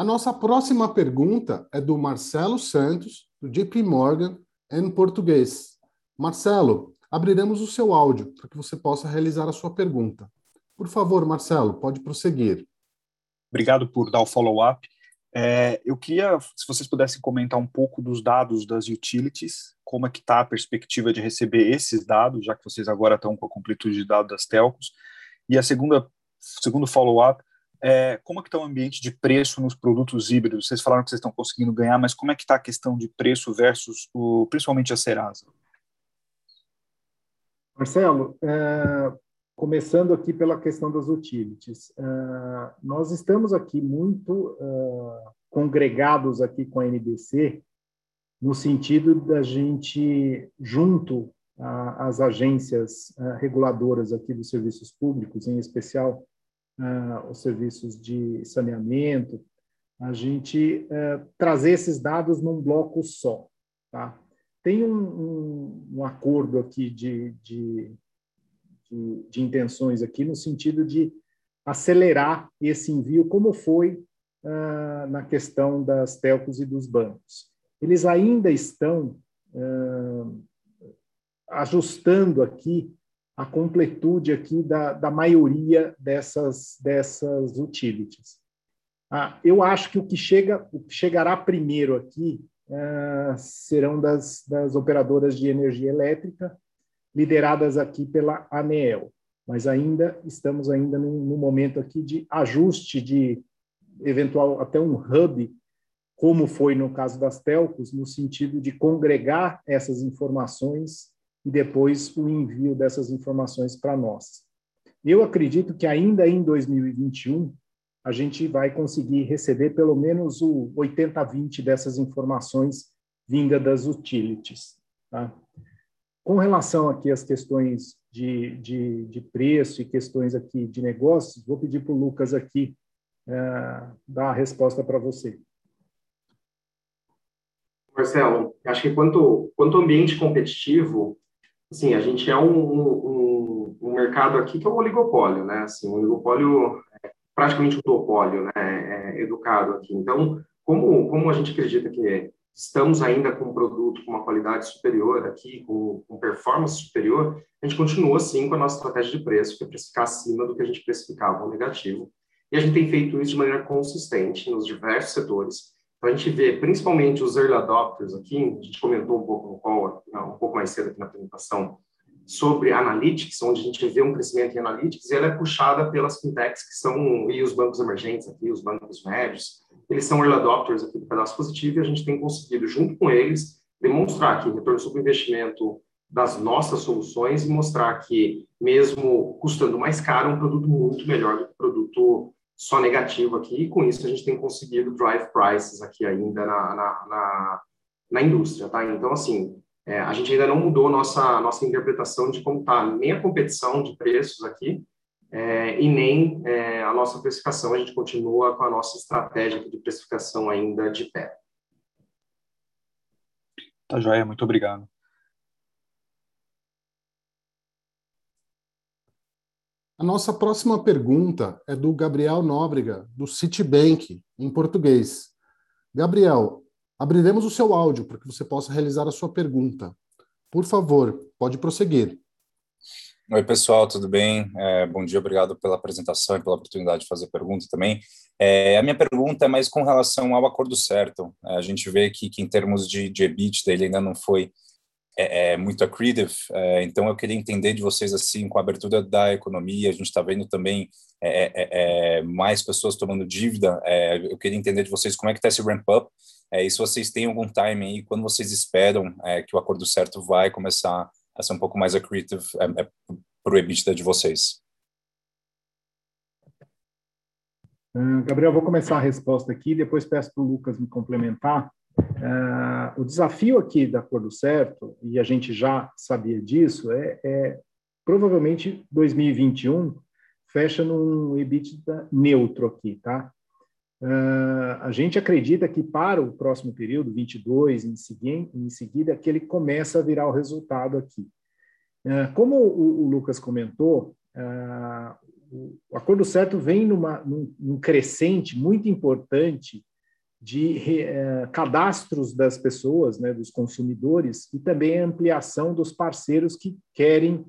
A nossa próxima pergunta é do Marcelo Santos, do JP Morgan, em português. Marcelo, abriremos o seu áudio para que você possa realizar a sua pergunta. Por favor, Marcelo, pode prosseguir. Obrigado por dar o follow-up. É, eu queria, se vocês pudessem comentar um pouco dos dados das utilities, como é que está a perspectiva de receber esses dados, já que vocês agora estão com a completude de dados das telcos. E a segunda, segundo follow-up, é, como é que está o ambiente de preço nos produtos híbridos? Vocês falaram que vocês estão conseguindo ganhar, mas como é que está a questão de preço versus, o, principalmente a Serasa? Marcelo, é, começando aqui pela questão das utilities, é, nós estamos aqui muito é, congregados aqui com a NBC no sentido da gente, junto às agências é, reguladoras aqui dos serviços públicos, em especial uh, os serviços de saneamento, a gente uh, trazer esses dados num bloco só. Tá? Tem um, um, um acordo aqui de, de, de, de, intenções aqui no sentido de acelerar esse envio, como foi uh, na questão das telcos e dos bancos. Eles ainda estão ajustando aqui a completude aqui da, da maioria dessas, dessas utilities. Ah, eu acho que o que, chega, o que chegará primeiro aqui ah, serão das, das operadoras de energia elétrica, lideradas aqui pela ANEEL. Mas ainda estamos ainda no, no momento aqui de ajuste de eventual até um hub, como foi no caso das telcos, no sentido de congregar essas informações e depois o envio dessas informações para nós. Eu acredito que ainda em 2021 a gente vai conseguir receber pelo menos o 80-20 dessas informações vinda das utilities. Tá? Com relação aqui às questões de, de, de, preço e questões aqui de negócios, vou pedir para o Lucas aqui é, dar a resposta para você. Marcelo, acho que quanto, quanto ambiente competitivo, Sim, a gente é um, um, um, mercado aqui que é um oligopólio, né? Assim, um oligopólio é praticamente um duopólio, né? É educado aqui. Então, como, como a gente acredita que estamos ainda com um produto com uma qualidade superior aqui, com, com performance superior, a gente continua, sim, com a nossa estratégia de preço, que é precificar acima do que a gente precificava no negativo. E a gente tem feito isso de maneira consistente nos diversos setores, então, a gente vê principalmente os early adopters aqui, a gente comentou um pouco no call, um pouco mais cedo aqui na apresentação, sobre analytics, onde a gente vê um crescimento em analytics, e ela é puxada pelas fintechs que são, e os bancos emergentes aqui, os bancos médios, eles são early adopters aqui do pedaço positivo, e a gente tem conseguido, junto com eles, demonstrar que o retorno sobre investimento das nossas soluções e mostrar que, mesmo custando mais caro, é um produto muito melhor do que o produto só negativo aqui, e com isso a gente tem conseguido drive prices aqui ainda na, na, na, na indústria, tá? Então, assim, é, a gente ainda não mudou nossa, nossa interpretação de como está nem a competição de preços aqui, é, e nem é, a nossa precificação, a gente continua com a nossa estratégia de precificação ainda de pé. Tá joia, muito obrigado. A nossa próxima pergunta é do Gabriel Nóbrega, do Citibank, em português. Gabriel, abriremos o seu áudio para que você possa realizar a sua pergunta. Por favor, pode prosseguir. Oi, pessoal, tudo bem? É, bom dia, obrigado pela apresentação e pela oportunidade de fazer pergunta também. É, a minha pergunta é mais com relação ao acordo certo. É, a gente vê que, que em termos de, de EBITDA, ele ainda não foi é, é muito accretive, é, então eu queria entender de vocês assim com a abertura da economia, a gente está vendo também é, é, é, mais pessoas tomando dívida, eu queria entender de vocês como é que está esse ramp up, e se vocês têm algum time aí, quando vocês esperam que o acordo certo vai começar a ser um pouco mais accretive para o EBITDA de vocês. Ah, Gabriel, vou começar a resposta aqui, depois peço para o Lucas me complementar. Uh, o desafio aqui da cor do certo, e a gente já sabia disso, é, é provavelmente 2021 fecha num EBITDA neutro aqui, tá? Uh, a gente acredita que para o próximo período, 22, em, segui em seguida, que ele começa a virar o resultado aqui. Uh, como o, o, Lucas comentou, uh, o, o acordo certo vem numa, num, num crescente muito importante de eh, cadastros das pessoas, né, dos consumidores, e também a ampliação dos parceiros que querem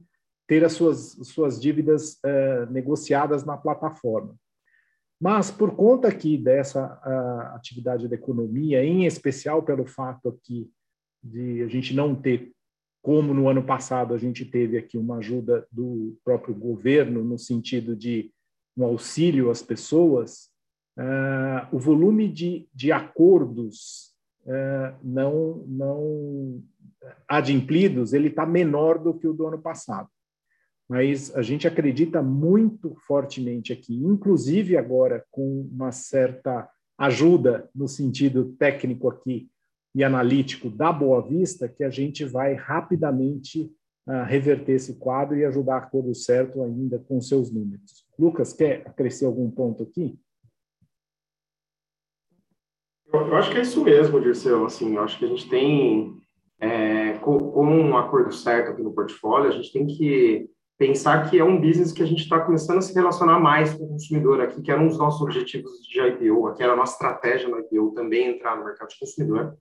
ter as suas, suas dívidas eh, negociadas na plataforma. Mas, por conta aqui dessa atividade da economia, em especial pelo fato aqui de a gente não ter, como no ano passado a gente teve aqui uma ajuda do próprio governo, no sentido de um auxílio às pessoas, uh, o volume de, de acordos uh, não, não adimplidos ele está menor do que o do ano passado. Mas a gente acredita muito fortemente aqui, inclusive agora com uma certa ajuda no sentido técnico aqui e analítico da Boa Vista, que a gente vai rapidamente uh, reverter esse quadro e ajudar a Coro Certo ainda com seus números. Lucas, quer acrescer algum ponto aqui? Eu, acho que é isso mesmo, Dirceu. Assim, eu acho que a gente tem, é, com, com, um acordo certo aqui no portfólio, a gente tem que pensar que é um business que a gente está começando a se relacionar mais com o consumidor aqui, que era um dos nossos objetivos de IPO, que era a nossa estratégia no IPO também entrar no mercado de consumidor.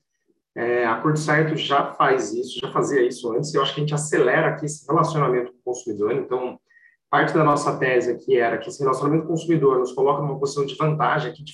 É, Acordo Certo já faz isso, já fazia isso antes, e eu acho que a gente acelera aqui esse relacionamento com o consumidor. Então, parte da nossa tese aqui era que esse relacionamento com o consumidor nos coloca numa posição de vantagem aqui, de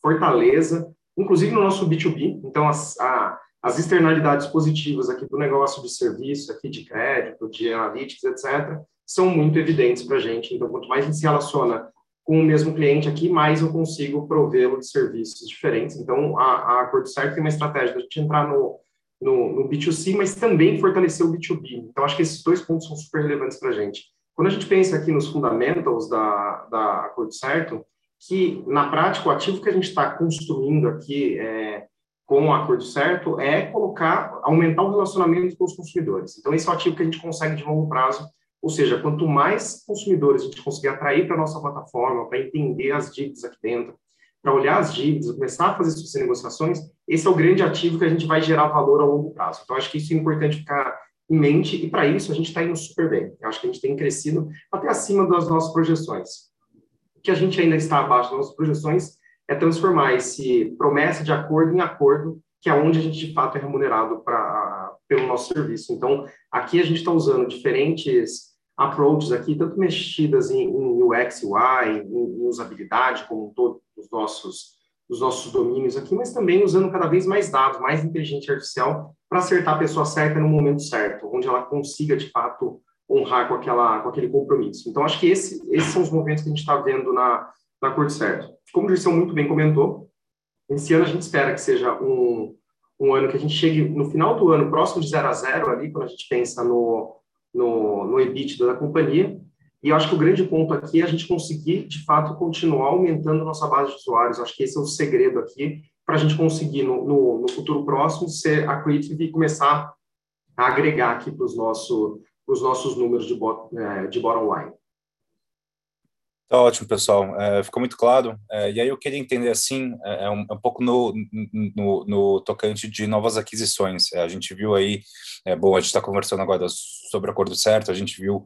fortaleza, inclusive no nosso B2B. Então, as, a, as externalidades positivas aqui do negócio de serviço, aqui de crédito, de analytics, etc., são muito evidentes para a gente. Então, quanto mais a gente se relaciona com o mesmo cliente aqui, mais eu consigo provê-lo de serviços diferentes. Então, a, a Acordo Certo tem uma estratégia de gente entrar no, no, no, B2C, mas também fortalecer o B2B. Então, acho que esses dois pontos são super relevantes para a gente. Quando a gente pensa aqui nos fundamentals da, da Acordo Certo, que, na prática, o ativo que a gente está construindo aqui é, com o Acordo Certo é colocar, aumentar o relacionamento com os consumidores. Então, esse é o ativo que a gente consegue de longo prazo ou seja, quanto mais consumidores a gente conseguir atrair para a nossa plataforma, para entender as dívidas aqui dentro, para olhar as dívidas, começar a fazer essas negociações, esse é o grande ativo que a gente vai gerar valor a longo prazo. Então, acho que isso é importante ficar em mente, e para isso a gente está indo super bem. Eu acho que a gente tem crescido até acima das nossas projeções. Que a gente ainda está abaixo das nossas projeções é transformar esse promessa de acordo em acordo, que é onde a gente de fato é remunerado pra, pelo nosso serviço. Então, aqui a gente está usando diferentes approaches aqui, tanto mexidas em, em UX, UI, em, em, usabilidade, como todos os nossos, os nossos domínios aqui, mas também usando cada vez mais dados, mais inteligência artificial, para acertar a pessoa certa no momento certo, onde ela consiga, de fato, honrar com, aquela, com aquele compromisso. Então, acho que esse, esses são os movimentos que a gente está vendo na, na Cor Certo. Como o Dirceu muito bem comentou, esse ano a gente espera que seja um, um ano que a gente chegue no final do ano, próximo de zero a zero ali, quando a gente pensa no, no, no EBITDA da companhia. E eu acho que o grande ponto aqui é a gente conseguir, de fato, continuar aumentando nossa base de usuários. Acho que esse é o segredo aqui para a gente conseguir, no, no, no, futuro próximo, ser accretive e começar a agregar aqui para os nosso, os nossos números de, bot, é, de bottom line. Tá ótimo, pessoal. É, ficou muito claro. É, e aí eu queria entender, assim, é, é um, é um, pouco no, no, no, tocante de novas aquisições. É, a gente viu aí, bom, a gente está conversando agora sobre o acordo certo, a gente viu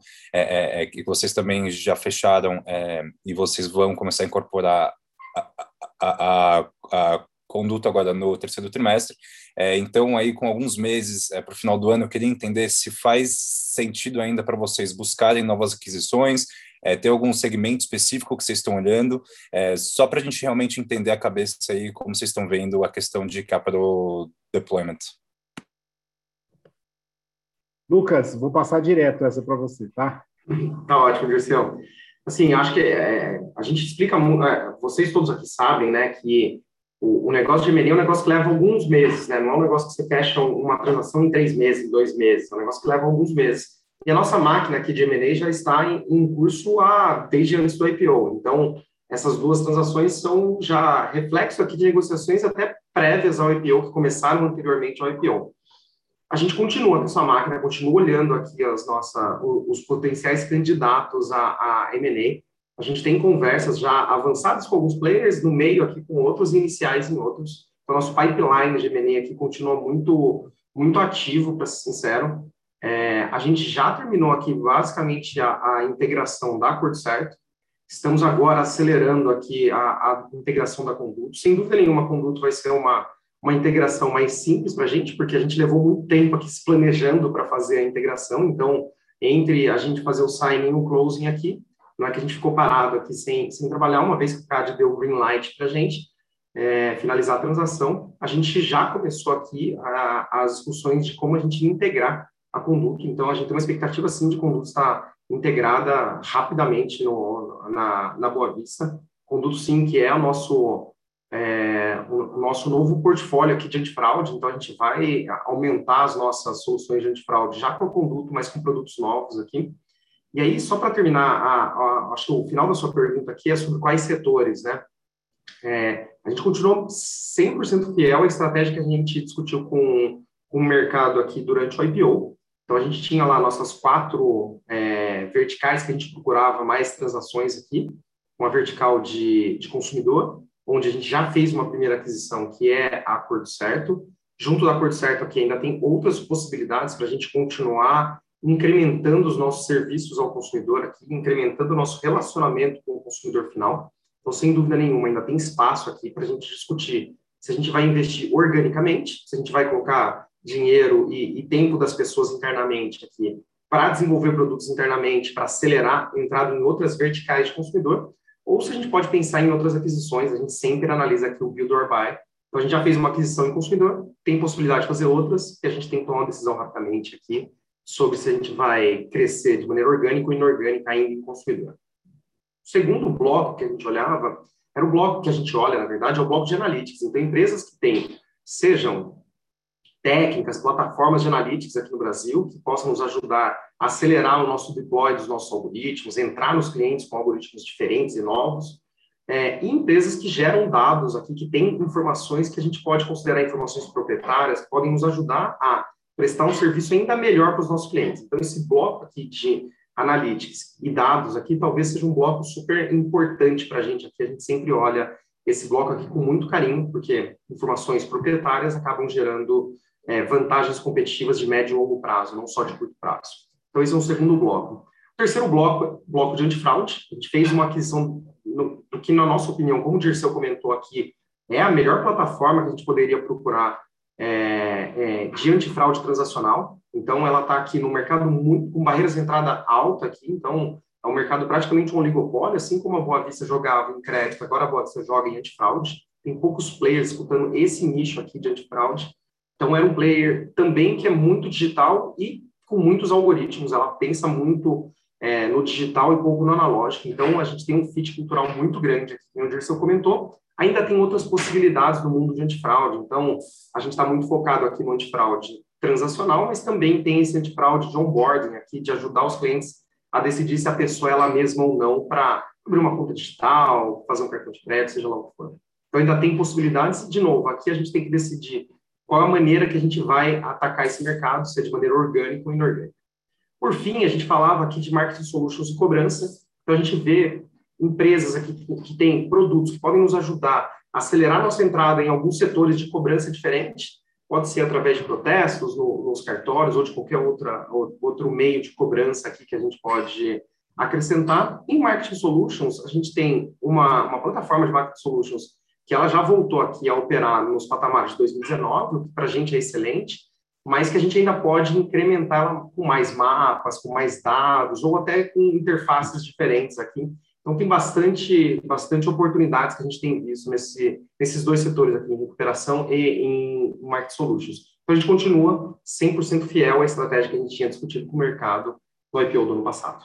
que vocês também já fecharam e vocês vão começar a incorporar a, a, a, a conduta agora no terceiro trimestre. Então, aí, com alguns meses para o final do ano, eu queria entender se faz sentido ainda para vocês buscarem novas aquisições, é, tem algum segmento específico que vocês estão olhando? É, só para a gente realmente entender a cabeça aí, como vocês estão vendo a questão de capital deployment. Lucas, vou passar direto essa para você, tá? Tá ótimo, Dirceu. Assim, acho que é, a gente explica, é, vocês todos aqui sabem, né, que o, o, negócio de M&A é um negócio que leva alguns meses, né? Não é um negócio que você fecha uma transação em três meses, em dois meses. É um negócio que leva alguns meses. E a nossa máquina aqui de M&A já está em, em curso a, desde antes do IPO. Então, essas duas transações são já reflexo aqui de negociações até prévias ao IPO, que começaram anteriormente ao IPO. A gente continua com essa máquina, continua olhando aqui as nossa, os potenciais candidatos a, a M&A. A gente tem conversas já avançadas com alguns players, no meio aqui com outros, iniciais em outros. Então, nosso pipeline de M&A aqui continua muito, muito ativo, para ser sincero. É, a gente já terminou aqui basicamente a, a integração da Acordo Certo. Estamos agora acelerando aqui a, a integração da Conduto. Sem dúvida nenhuma, a Conduto vai ser uma, uma integração mais simples para a gente, porque a gente levou muito tempo aqui se planejando para fazer a integração. Então, entre a gente fazer o signing e o closing aqui, não é que a gente ficou parado aqui sem, sem trabalhar, uma vez que o CAD deu o green light para a gente é, finalizar a transação, a gente já começou aqui a, as discussões de como a gente integrar a conduta. Então, a gente tem uma expectativa, sim, de conduta estar integrada rapidamente no, na, na Boa Vista. Conduto, sim, que é o nosso, é, o nosso novo portfólio aqui de antifraude, então a gente vai aumentar as nossas soluções de antifraude já com o conduto, mas com produtos novos aqui. E aí, só para terminar, a, a, acho que o final da sua pergunta aqui é sobre quais setores, né? É, a gente continuou 100% fiel à estratégia que a gente discutiu com, com o mercado aqui durante o IPO. Então, a gente tinha lá nossas quatro é, verticais que a gente procurava mais transações aqui. Uma vertical de, de consumidor, onde a gente já fez uma primeira aquisição, que é a Acordo Certo. Junto da Acordo Certo aqui ainda tem outras possibilidades para a gente continuar incrementando os nossos serviços ao consumidor aqui, incrementando o nosso relacionamento com o consumidor final. Então, sem dúvida nenhuma, ainda tem espaço aqui para a gente discutir se a gente vai investir organicamente, se a gente vai colocar dinheiro e, e tempo das pessoas internamente aqui para desenvolver produtos internamente, para acelerar a entrada em outras verticais de consumidor, ou se a gente pode pensar em outras aquisições, a gente sempre analisa aqui o build or buy. Então, a gente já fez uma aquisição em consumidor, tem possibilidade de fazer outras, e a gente tem que tomar uma decisão rapidamente aqui sobre se a gente vai crescer de maneira orgânica ou inorgânica ainda em consumidor. O segundo bloco que a gente olhava era o bloco que a gente olha, na verdade, é o bloco de analytics. Então, empresas que têm, sejam técnicas, plataformas de analytics aqui no Brasil, que possam nos ajudar a acelerar o nosso deploy dos nossos algoritmos, entrar nos clientes com algoritmos diferentes e novos, é, e empresas que geram dados aqui, que têm informações que a gente pode considerar informações proprietárias, que podem nos ajudar a prestar um serviço ainda melhor para os nossos clientes. Então, esse bloco aqui de analytics e dados aqui talvez seja um bloco super importante para a gente aqui. A gente sempre olha esse bloco aqui com muito carinho, porque informações proprietárias acabam gerando é, vantagens competitivas de médio e longo prazo, não só de curto prazo. Então, esse é um segundo bloco. O terceiro bloco, bloco de antifraude. A gente fez uma aquisição do que, na nossa opinião, como o Dirceu comentou aqui, é a melhor plataforma que a gente poderia procurar é, é, de antifraude transacional. Então, ela está aqui no mercado muito, com barreiras de entrada alta aqui. Então, é um mercado praticamente um oligopólio, assim como a Boa Vista jogava em crédito, agora a Boa Vista joga em antifraude. Tem poucos players disputando esse nicho aqui de antifraude. Então, era um player também que é muito digital e com muitos algoritmos. Ela pensa muito é, no digital e pouco no analógico. Então, a gente tem um fit cultural muito grande aqui, como o Dirceu comentou. Ainda tem outras possibilidades no mundo de antifraude. Então, a gente está muito focado aqui no antifraude transacional, mas também tem esse antifraude de onboarding aqui, de ajudar os clientes a decidir se a pessoa é ela mesma ou não para abrir uma conta digital, fazer um cartão de crédito, seja lá o que for. Então, ainda tem possibilidades. De novo, aqui a gente tem que decidir qual a maneira que a gente vai atacar esse mercado, se é de maneira orgânica ou inorgânica. Por fim, a gente falava aqui de marketing solutions e cobrança. Então, a gente vê empresas aqui que, que têm produtos que podem nos ajudar a acelerar nossa entrada em alguns setores de cobrança diferente, pode ser através de protestos no, nos cartórios ou de qualquer outra, outro meio de cobrança aqui que a gente pode acrescentar. Em Marketing Solutions, a gente tem uma, uma plataforma de Marketing Solutions que ela já voltou aqui a operar nos patamares de 2019, o que para a gente é excelente, mas que a gente ainda pode incrementá-la com mais mapas, com mais dados, ou até com interfaces diferentes aqui, então, tem bastante, bastante oportunidades que a gente tem visto nesse, nesses dois setores aqui, em recuperação e em Market Solutions. Então, a gente continua 100% fiel à estratégia que a gente tinha discutido com o mercado no IPO do ano passado.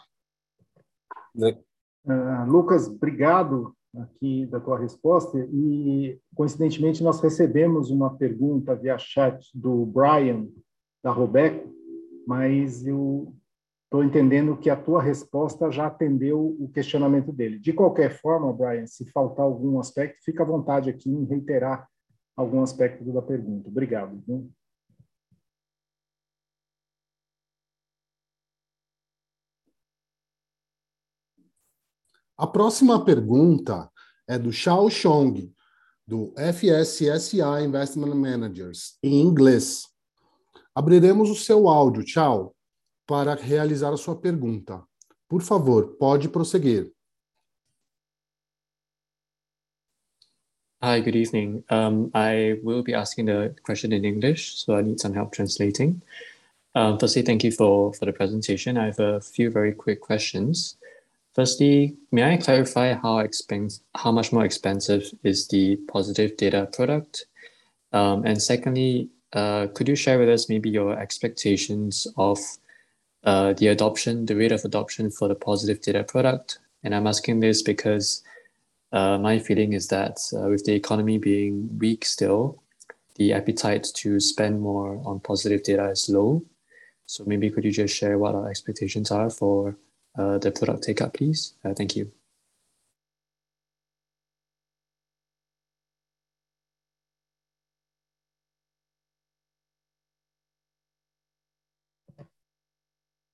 Uh, Lucas, obrigado aqui da tua resposta e coincidentemente nós recebemos uma pergunta via chat do Brian da Robeco, mas eu estou entendendo que a tua resposta já atendeu o questionamento dele. De qualquer forma, Brian, se faltar algum aspecto, fica à vontade aqui em reiterar algum aspecto da pergunta. Obrigado. Viu? A próxima pergunta é do Xiao Chong, do FSSA Investment Managers, em inglês. Abriremos o seu áudio. Tchau para realizar a sua pergunta. Por favor, pode prosseguir. Hi, good evening. Um, I will be asking the question in English, so I need some help translating. Um, firstly, thank you for, for the presentation. I have a few very quick questions. Firstly, may I clarify how expense, how much more expensive is the positive data product? Um, and secondly, uh, could you share with us maybe your expectations of uh, the adoption, the rate of adoption for the positive data product? And I'm asking this because uh, my feeling is that uh, with the economy being weak still, the appetite to spend more on positive data is low. So maybe could you just share what our expectations are for uh, the product take up, please? Uh, thank you.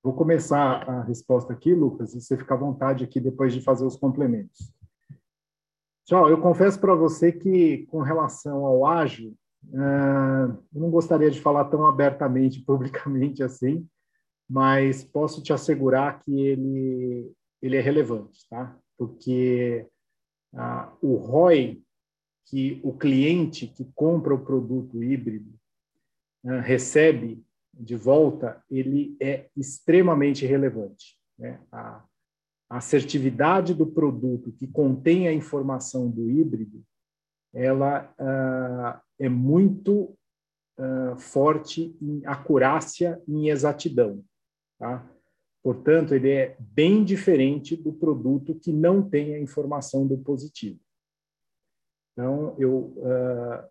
Vou começar a resposta aqui, Lucas, e você fica à vontade aqui depois de fazer os complementos. Tchau, eu confesso para você que, com relação ao ágil, uh, eu não gostaria de falar tão abertamente, publicamente assim, mas posso te assegurar que ele, ele é relevante, tá? Porque uh, o ROI que o cliente que compra o produto híbrido uh, recebe de volta, ele é extremamente relevante. Né? A, assertividade do produto que contém a informação do híbrido, ela uh, é muito uh, forte em acurácia e em exatidão. Tá? Portanto, ele é bem diferente do produto que não tem a informação do positivo. Então, eu uh,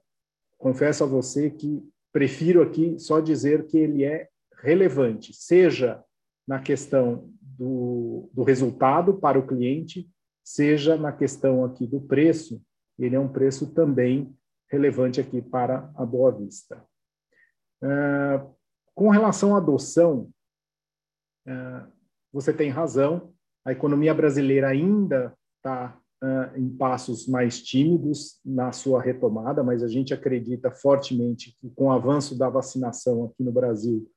confesso a você que prefiro aqui só dizer que ele é relevante, seja na questão do, do resultado para o cliente, seja na questão aqui do preço, ele é um preço também relevante aqui para a Boa Vista. Uh, com relação à adoção, uh, você tem razão, a economia brasileira ainda está uh, em passos mais tímidos na sua retomada, mas a gente acredita fortemente que com o avanço da vacinação aqui no Brasil,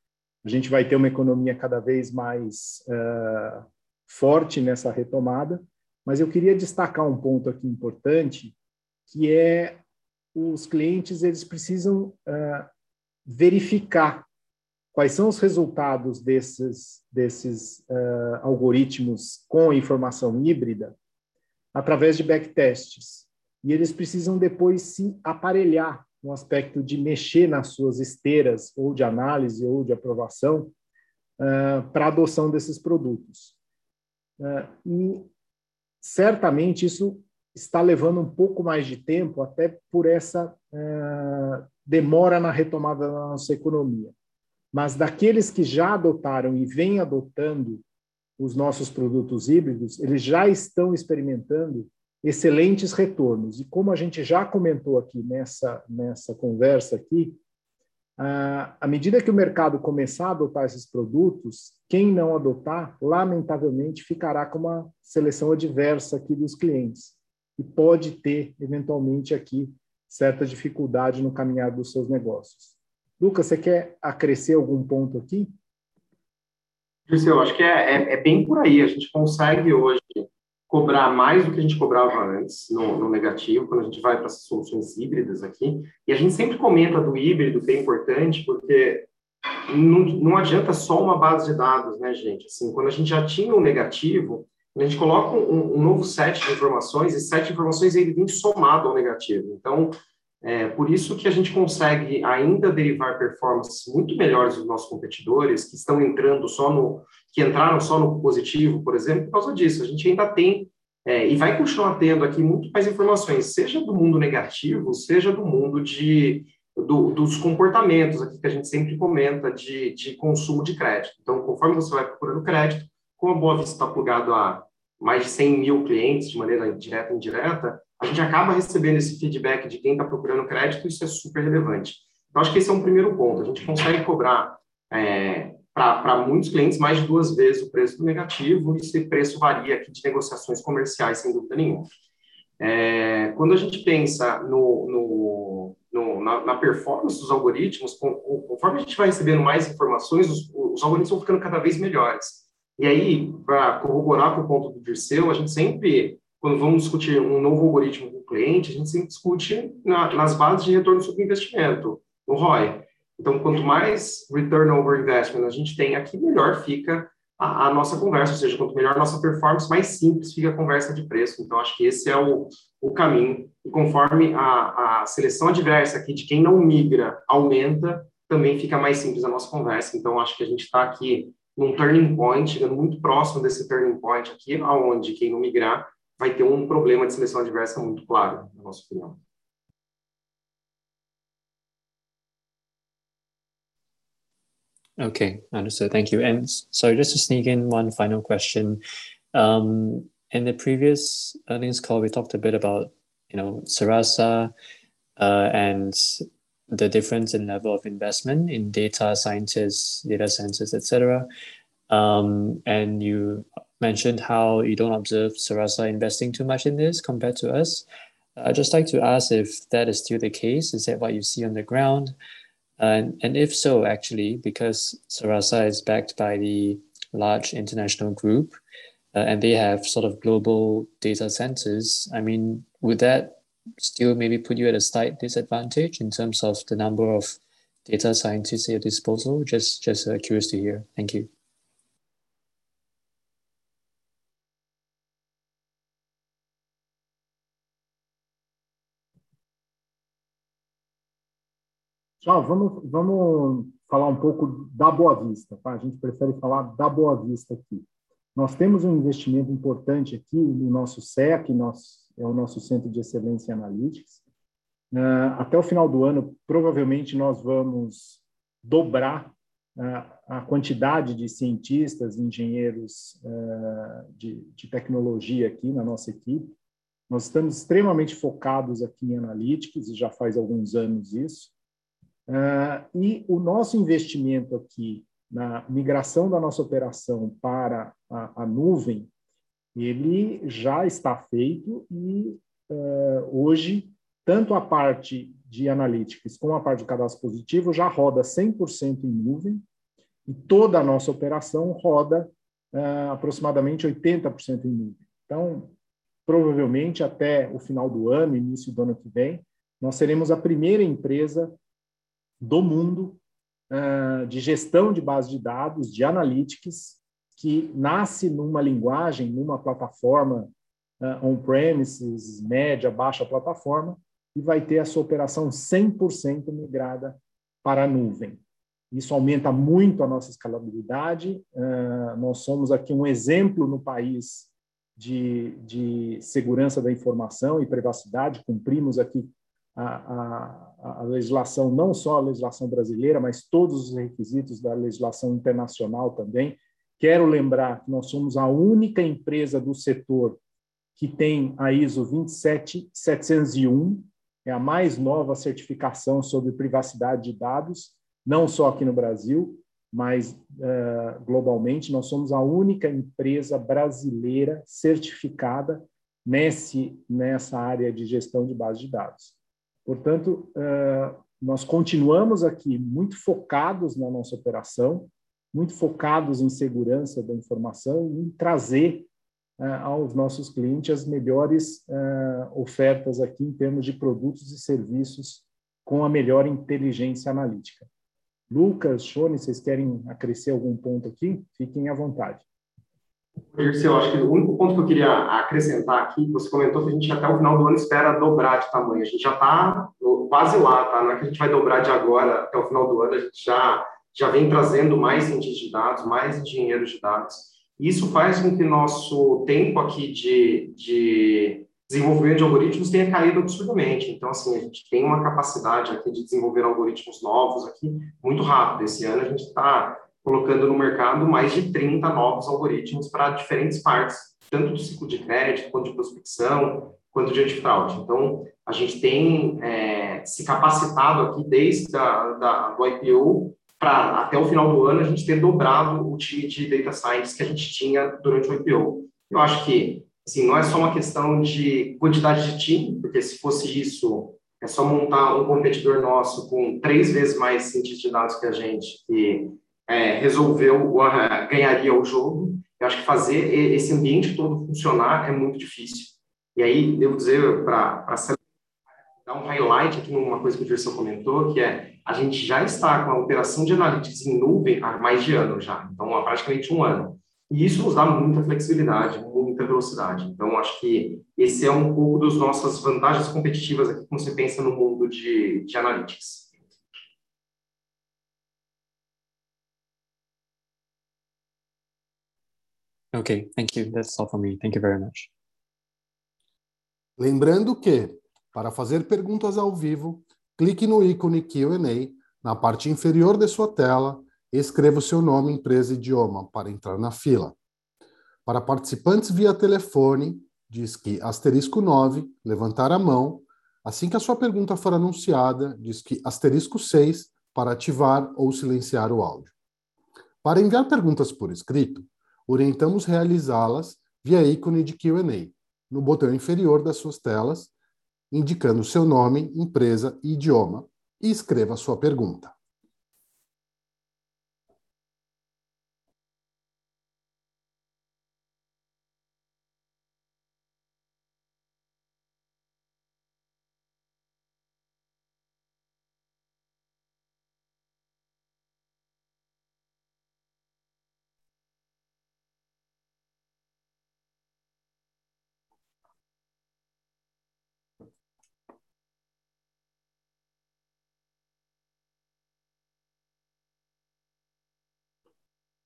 a gente vai ter uma economia cada vez mais uh, forte nessa retomada. Mas eu queria destacar um ponto aqui importante, que é os clientes eles precisam uh, verificar quais são os resultados desses, desses uh, algoritmos com informação híbrida através de backtests. E eles precisam depois se aparelhar no aspecto de mexer nas suas esteiras ou de análise ou de aprovação uh, para adoção desses produtos. Uh, e certamente isso está levando um pouco mais de tempo, até por essa uh, demora na retomada da nossa economia. Mas daqueles que já adotaram e vêm adotando os nossos produtos híbridos, eles já estão experimentando excelentes retornos. E como a gente já comentou aqui nessa, nessa conversa aqui, à medida que o mercado começar a adotar esses produtos, quem não adotar, lamentavelmente, ficará com uma seleção adversa aqui dos clientes e pode ter, eventualmente, aqui certa dificuldade no caminhar dos seus negócios. Lucas, você quer acrescer algum ponto aqui? Eu acho que é, é, é bem por aí. A gente consegue hoje cobrar mais do que a gente cobrava antes no, no negativo, quando a gente vai para as soluções híbridas aqui. E a gente sempre comenta do híbrido, é importante, porque não, não adianta só uma base de dados, né, gente? Assim, quando a gente já tinha um negativo, a gente coloca um, um, novo set de informações, e set de informações ele vem somado ao negativo. Então, é por isso que a gente consegue ainda derivar performances muito melhores dos nossos competidores, que estão entrando só no, que entraram só no positivo, por exemplo, por causa disso. A gente ainda tem é, e vai continuar tendo aqui muito mais informações, seja do mundo negativo, seja do mundo de, do, dos comportamentos aqui que a gente sempre comenta de, de consumo de crédito. Então, conforme você vai procurando crédito, como a Boa Vista está plugado a mais de 100 mil clientes de maneira direta e indireta, a gente acaba recebendo esse feedback de quem está procurando crédito, isso é super relevante. Então, acho que esse é um primeiro ponto. A gente consegue cobrar é, para muitos clientes mais de duas vezes o preço do negativo, e esse preço varia aqui de negociações comerciais, sem dúvida nenhuma. É, quando a gente pensa no, no, no na, na, performance dos algoritmos, conforme a gente vai recebendo mais informações, os, os algoritmos vão ficando cada vez melhores. E aí, para corroborar com o ponto do Dirceu, a gente sempre quando vamos discutir um novo algoritmo com o cliente, a gente sempre discute na, nas bases de retorno sobre investimento, no ROI. Então, quanto mais return over investment a gente tem aqui, melhor fica a, a, nossa conversa, ou seja, quanto melhor a nossa performance, mais simples fica a conversa de preço. Então, acho que esse é o, o caminho. E conforme a, a seleção adversa aqui de quem não migra aumenta, também fica mais simples a nossa conversa. Então, acho que a gente está aqui num turning point, chegando muito próximo desse turning point aqui, aonde quem não migrar vai ter um problema de seleção adversa muito claro, na nossa opinião. Okay, understood. Thank you. And so just to sneak in one final question. Um, in the previous earnings call, we talked a bit about, you know, Sarasa uh, and the difference in level of investment in data scientists, data scientists, etc. Um, and you mentioned how you don't observe Sarasa investing too much in this compared to us. I'd just like to ask if that is still the case. Is that what you see on the ground? And, and if so, actually, because Sarasa is backed by the large international group uh, and they have sort of global data centers, I mean, would that still maybe put you at a slight disadvantage in terms of the number of data scientists at your disposal? Just, just uh, curious to hear. Thank you. Pessoal, vamos, vamos falar um pouco da Boa Vista, tá? A gente prefere falar da Boa Vista aqui. Nós temos um investimento importante aqui no nosso SEC, nós, é o nosso Centro de Excelência em Analytics. Uh, até o final do ano, provavelmente nós vamos dobrar uh, a quantidade de cientistas, engenheiros uh, de, de tecnologia aqui na nossa equipe. Nós estamos extremamente focados aqui em Analytics, e já faz alguns anos isso. Uh, e o nosso investimento aqui na migração da nossa operação para a, a nuvem, ele já está feito e uh, hoje, tanto a parte de analytics como a parte do cadastro positivo já roda 100% em nuvem e toda a nossa operação roda uh, aproximadamente 80% em nuvem. Então, provavelmente até o final do ano, início do ano que vem, nós seremos a primeira empresa do mundo uh, de gestão de base de dados, de analytics, que nasce numa linguagem, numa plataforma uh, on-premises, média, baixa plataforma, e vai ter a sua operação 100% migrada para a nuvem. Isso aumenta muito a nossa escalabilidade. Uh, nós somos aqui um exemplo no país de, de segurança da informação e privacidade. Cumprimos aqui a, a, a, legislação, não só a legislação brasileira, mas todos os requisitos da legislação internacional também. Quero lembrar que nós somos a única empresa do setor que tem a ISO 27701, é a mais nova certificação sobre privacidade de dados, não só aqui no Brasil, mas uh, globalmente. Nós somos a única empresa brasileira certificada nesse, nessa área de gestão de base de dados. Portanto, eh, nós continuamos aqui muito focados na nossa operação, muito focados em segurança da informação e em trazer eh, aos nossos clientes as melhores eh, ofertas aqui em termos de produtos e serviços com a melhor inteligência analítica. Lucas, Shone, vocês querem acrescer algum ponto aqui? Fiquem à vontade. Dirceu, acho que o único ponto que eu queria acrescentar aqui, você comentou que a gente até o final do ano espera dobrar de tamanho. A gente já está quase lá, tá? Não é que a gente vai dobrar de agora até o final do ano, a gente já, já vem trazendo mais cientistas de dados, mais engenheiros de dados. Isso faz com que nosso tempo aqui de, de desenvolvimento de algoritmos tenha caído absurdamente. Então, assim, a gente tem uma capacidade aqui de desenvolver algoritmos novos aqui muito rápido. Esse ano a gente está colocando no mercado mais de 30 novos algoritmos para diferentes partes, tanto do ciclo de crédito, quanto de prospecção, quanto de antifraude. Então, a gente tem é, se capacitado aqui desde a, da, do IPO para até o final do ano a gente ter dobrado o time de data science que a gente tinha durante o IPO. Eu acho que assim, não é só uma questão de quantidade de time, porque se fosse isso, é só montar um competidor nosso com três vezes mais cientistas de dados que a gente, e é, resolveu, ganharia o jogo. Eu acho que fazer esse ambiente todo funcionar é muito difícil. E aí, devo dizer, para dar um highlight aqui numa coisa que o Dirceu comentou, que é a gente já está com a operação de analytics em nuvem há mais de ano já, então há praticamente um ano. E isso nos dá muita flexibilidade, muita velocidade. Então, acho que esse é um pouco das nossas vantagens competitivas aqui quando você pensa no mundo de, de analytics. Okay, thank you. That's all for me. Thank you very much. Lembrando que, para fazer perguntas ao vivo, clique no ícone Q&A na parte inferior de sua tela e escreva o seu nome, empresa e idioma para entrar na fila. Para participantes via telefone, diz que asterisco 9, levantar a mão. Assim que a sua pergunta for anunciada, diz que asterisco 6 para ativar ou silenciar o áudio. Para enviar perguntas por escrito, orientamos realizá-las via ícone de Q&A, no botão inferior das suas telas, indicando seu nome, empresa e idioma, e escreva sua pergunta.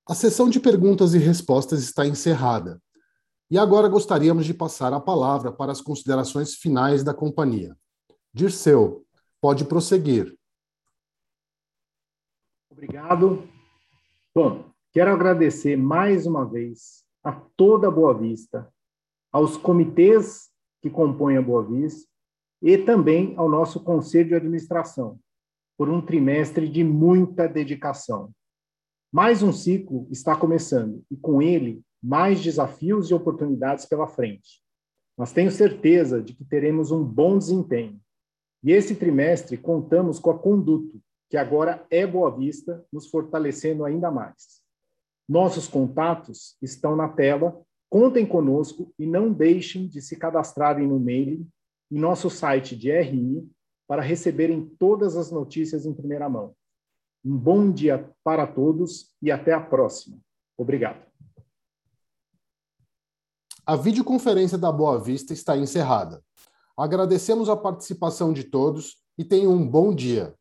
A sessão de perguntas e respostas está encerrada. E agora gostaríamos de passar a palavra para as considerações finais da companhia. Dirceu, pode prosseguir. Obrigado. Bom, quero agradecer mais uma vez a toda a Boa Vista, aos comitês que compõem a Boa Vista e também ao nosso conselho de administração, por um trimestre de muita dedicação. Mais um ciclo está começando e, com ele, mais desafios e oportunidades pela frente. Mas tenho certeza de que teremos um bom desempenho. E esse trimestre contamos com a Conduto, que agora é Boa Vista, nos fortalecendo ainda mais. Nossos contatos estão na tela, contem conosco e não deixem de se cadastrarem no mailing em nosso site de RI para receberem todas as notícias em primeira mão. Um bom dia para todos e até a próxima. Obrigado. A videoconferência da Boa Vista está encerrada. Agradecemos a participação de todos e tenham um bom dia.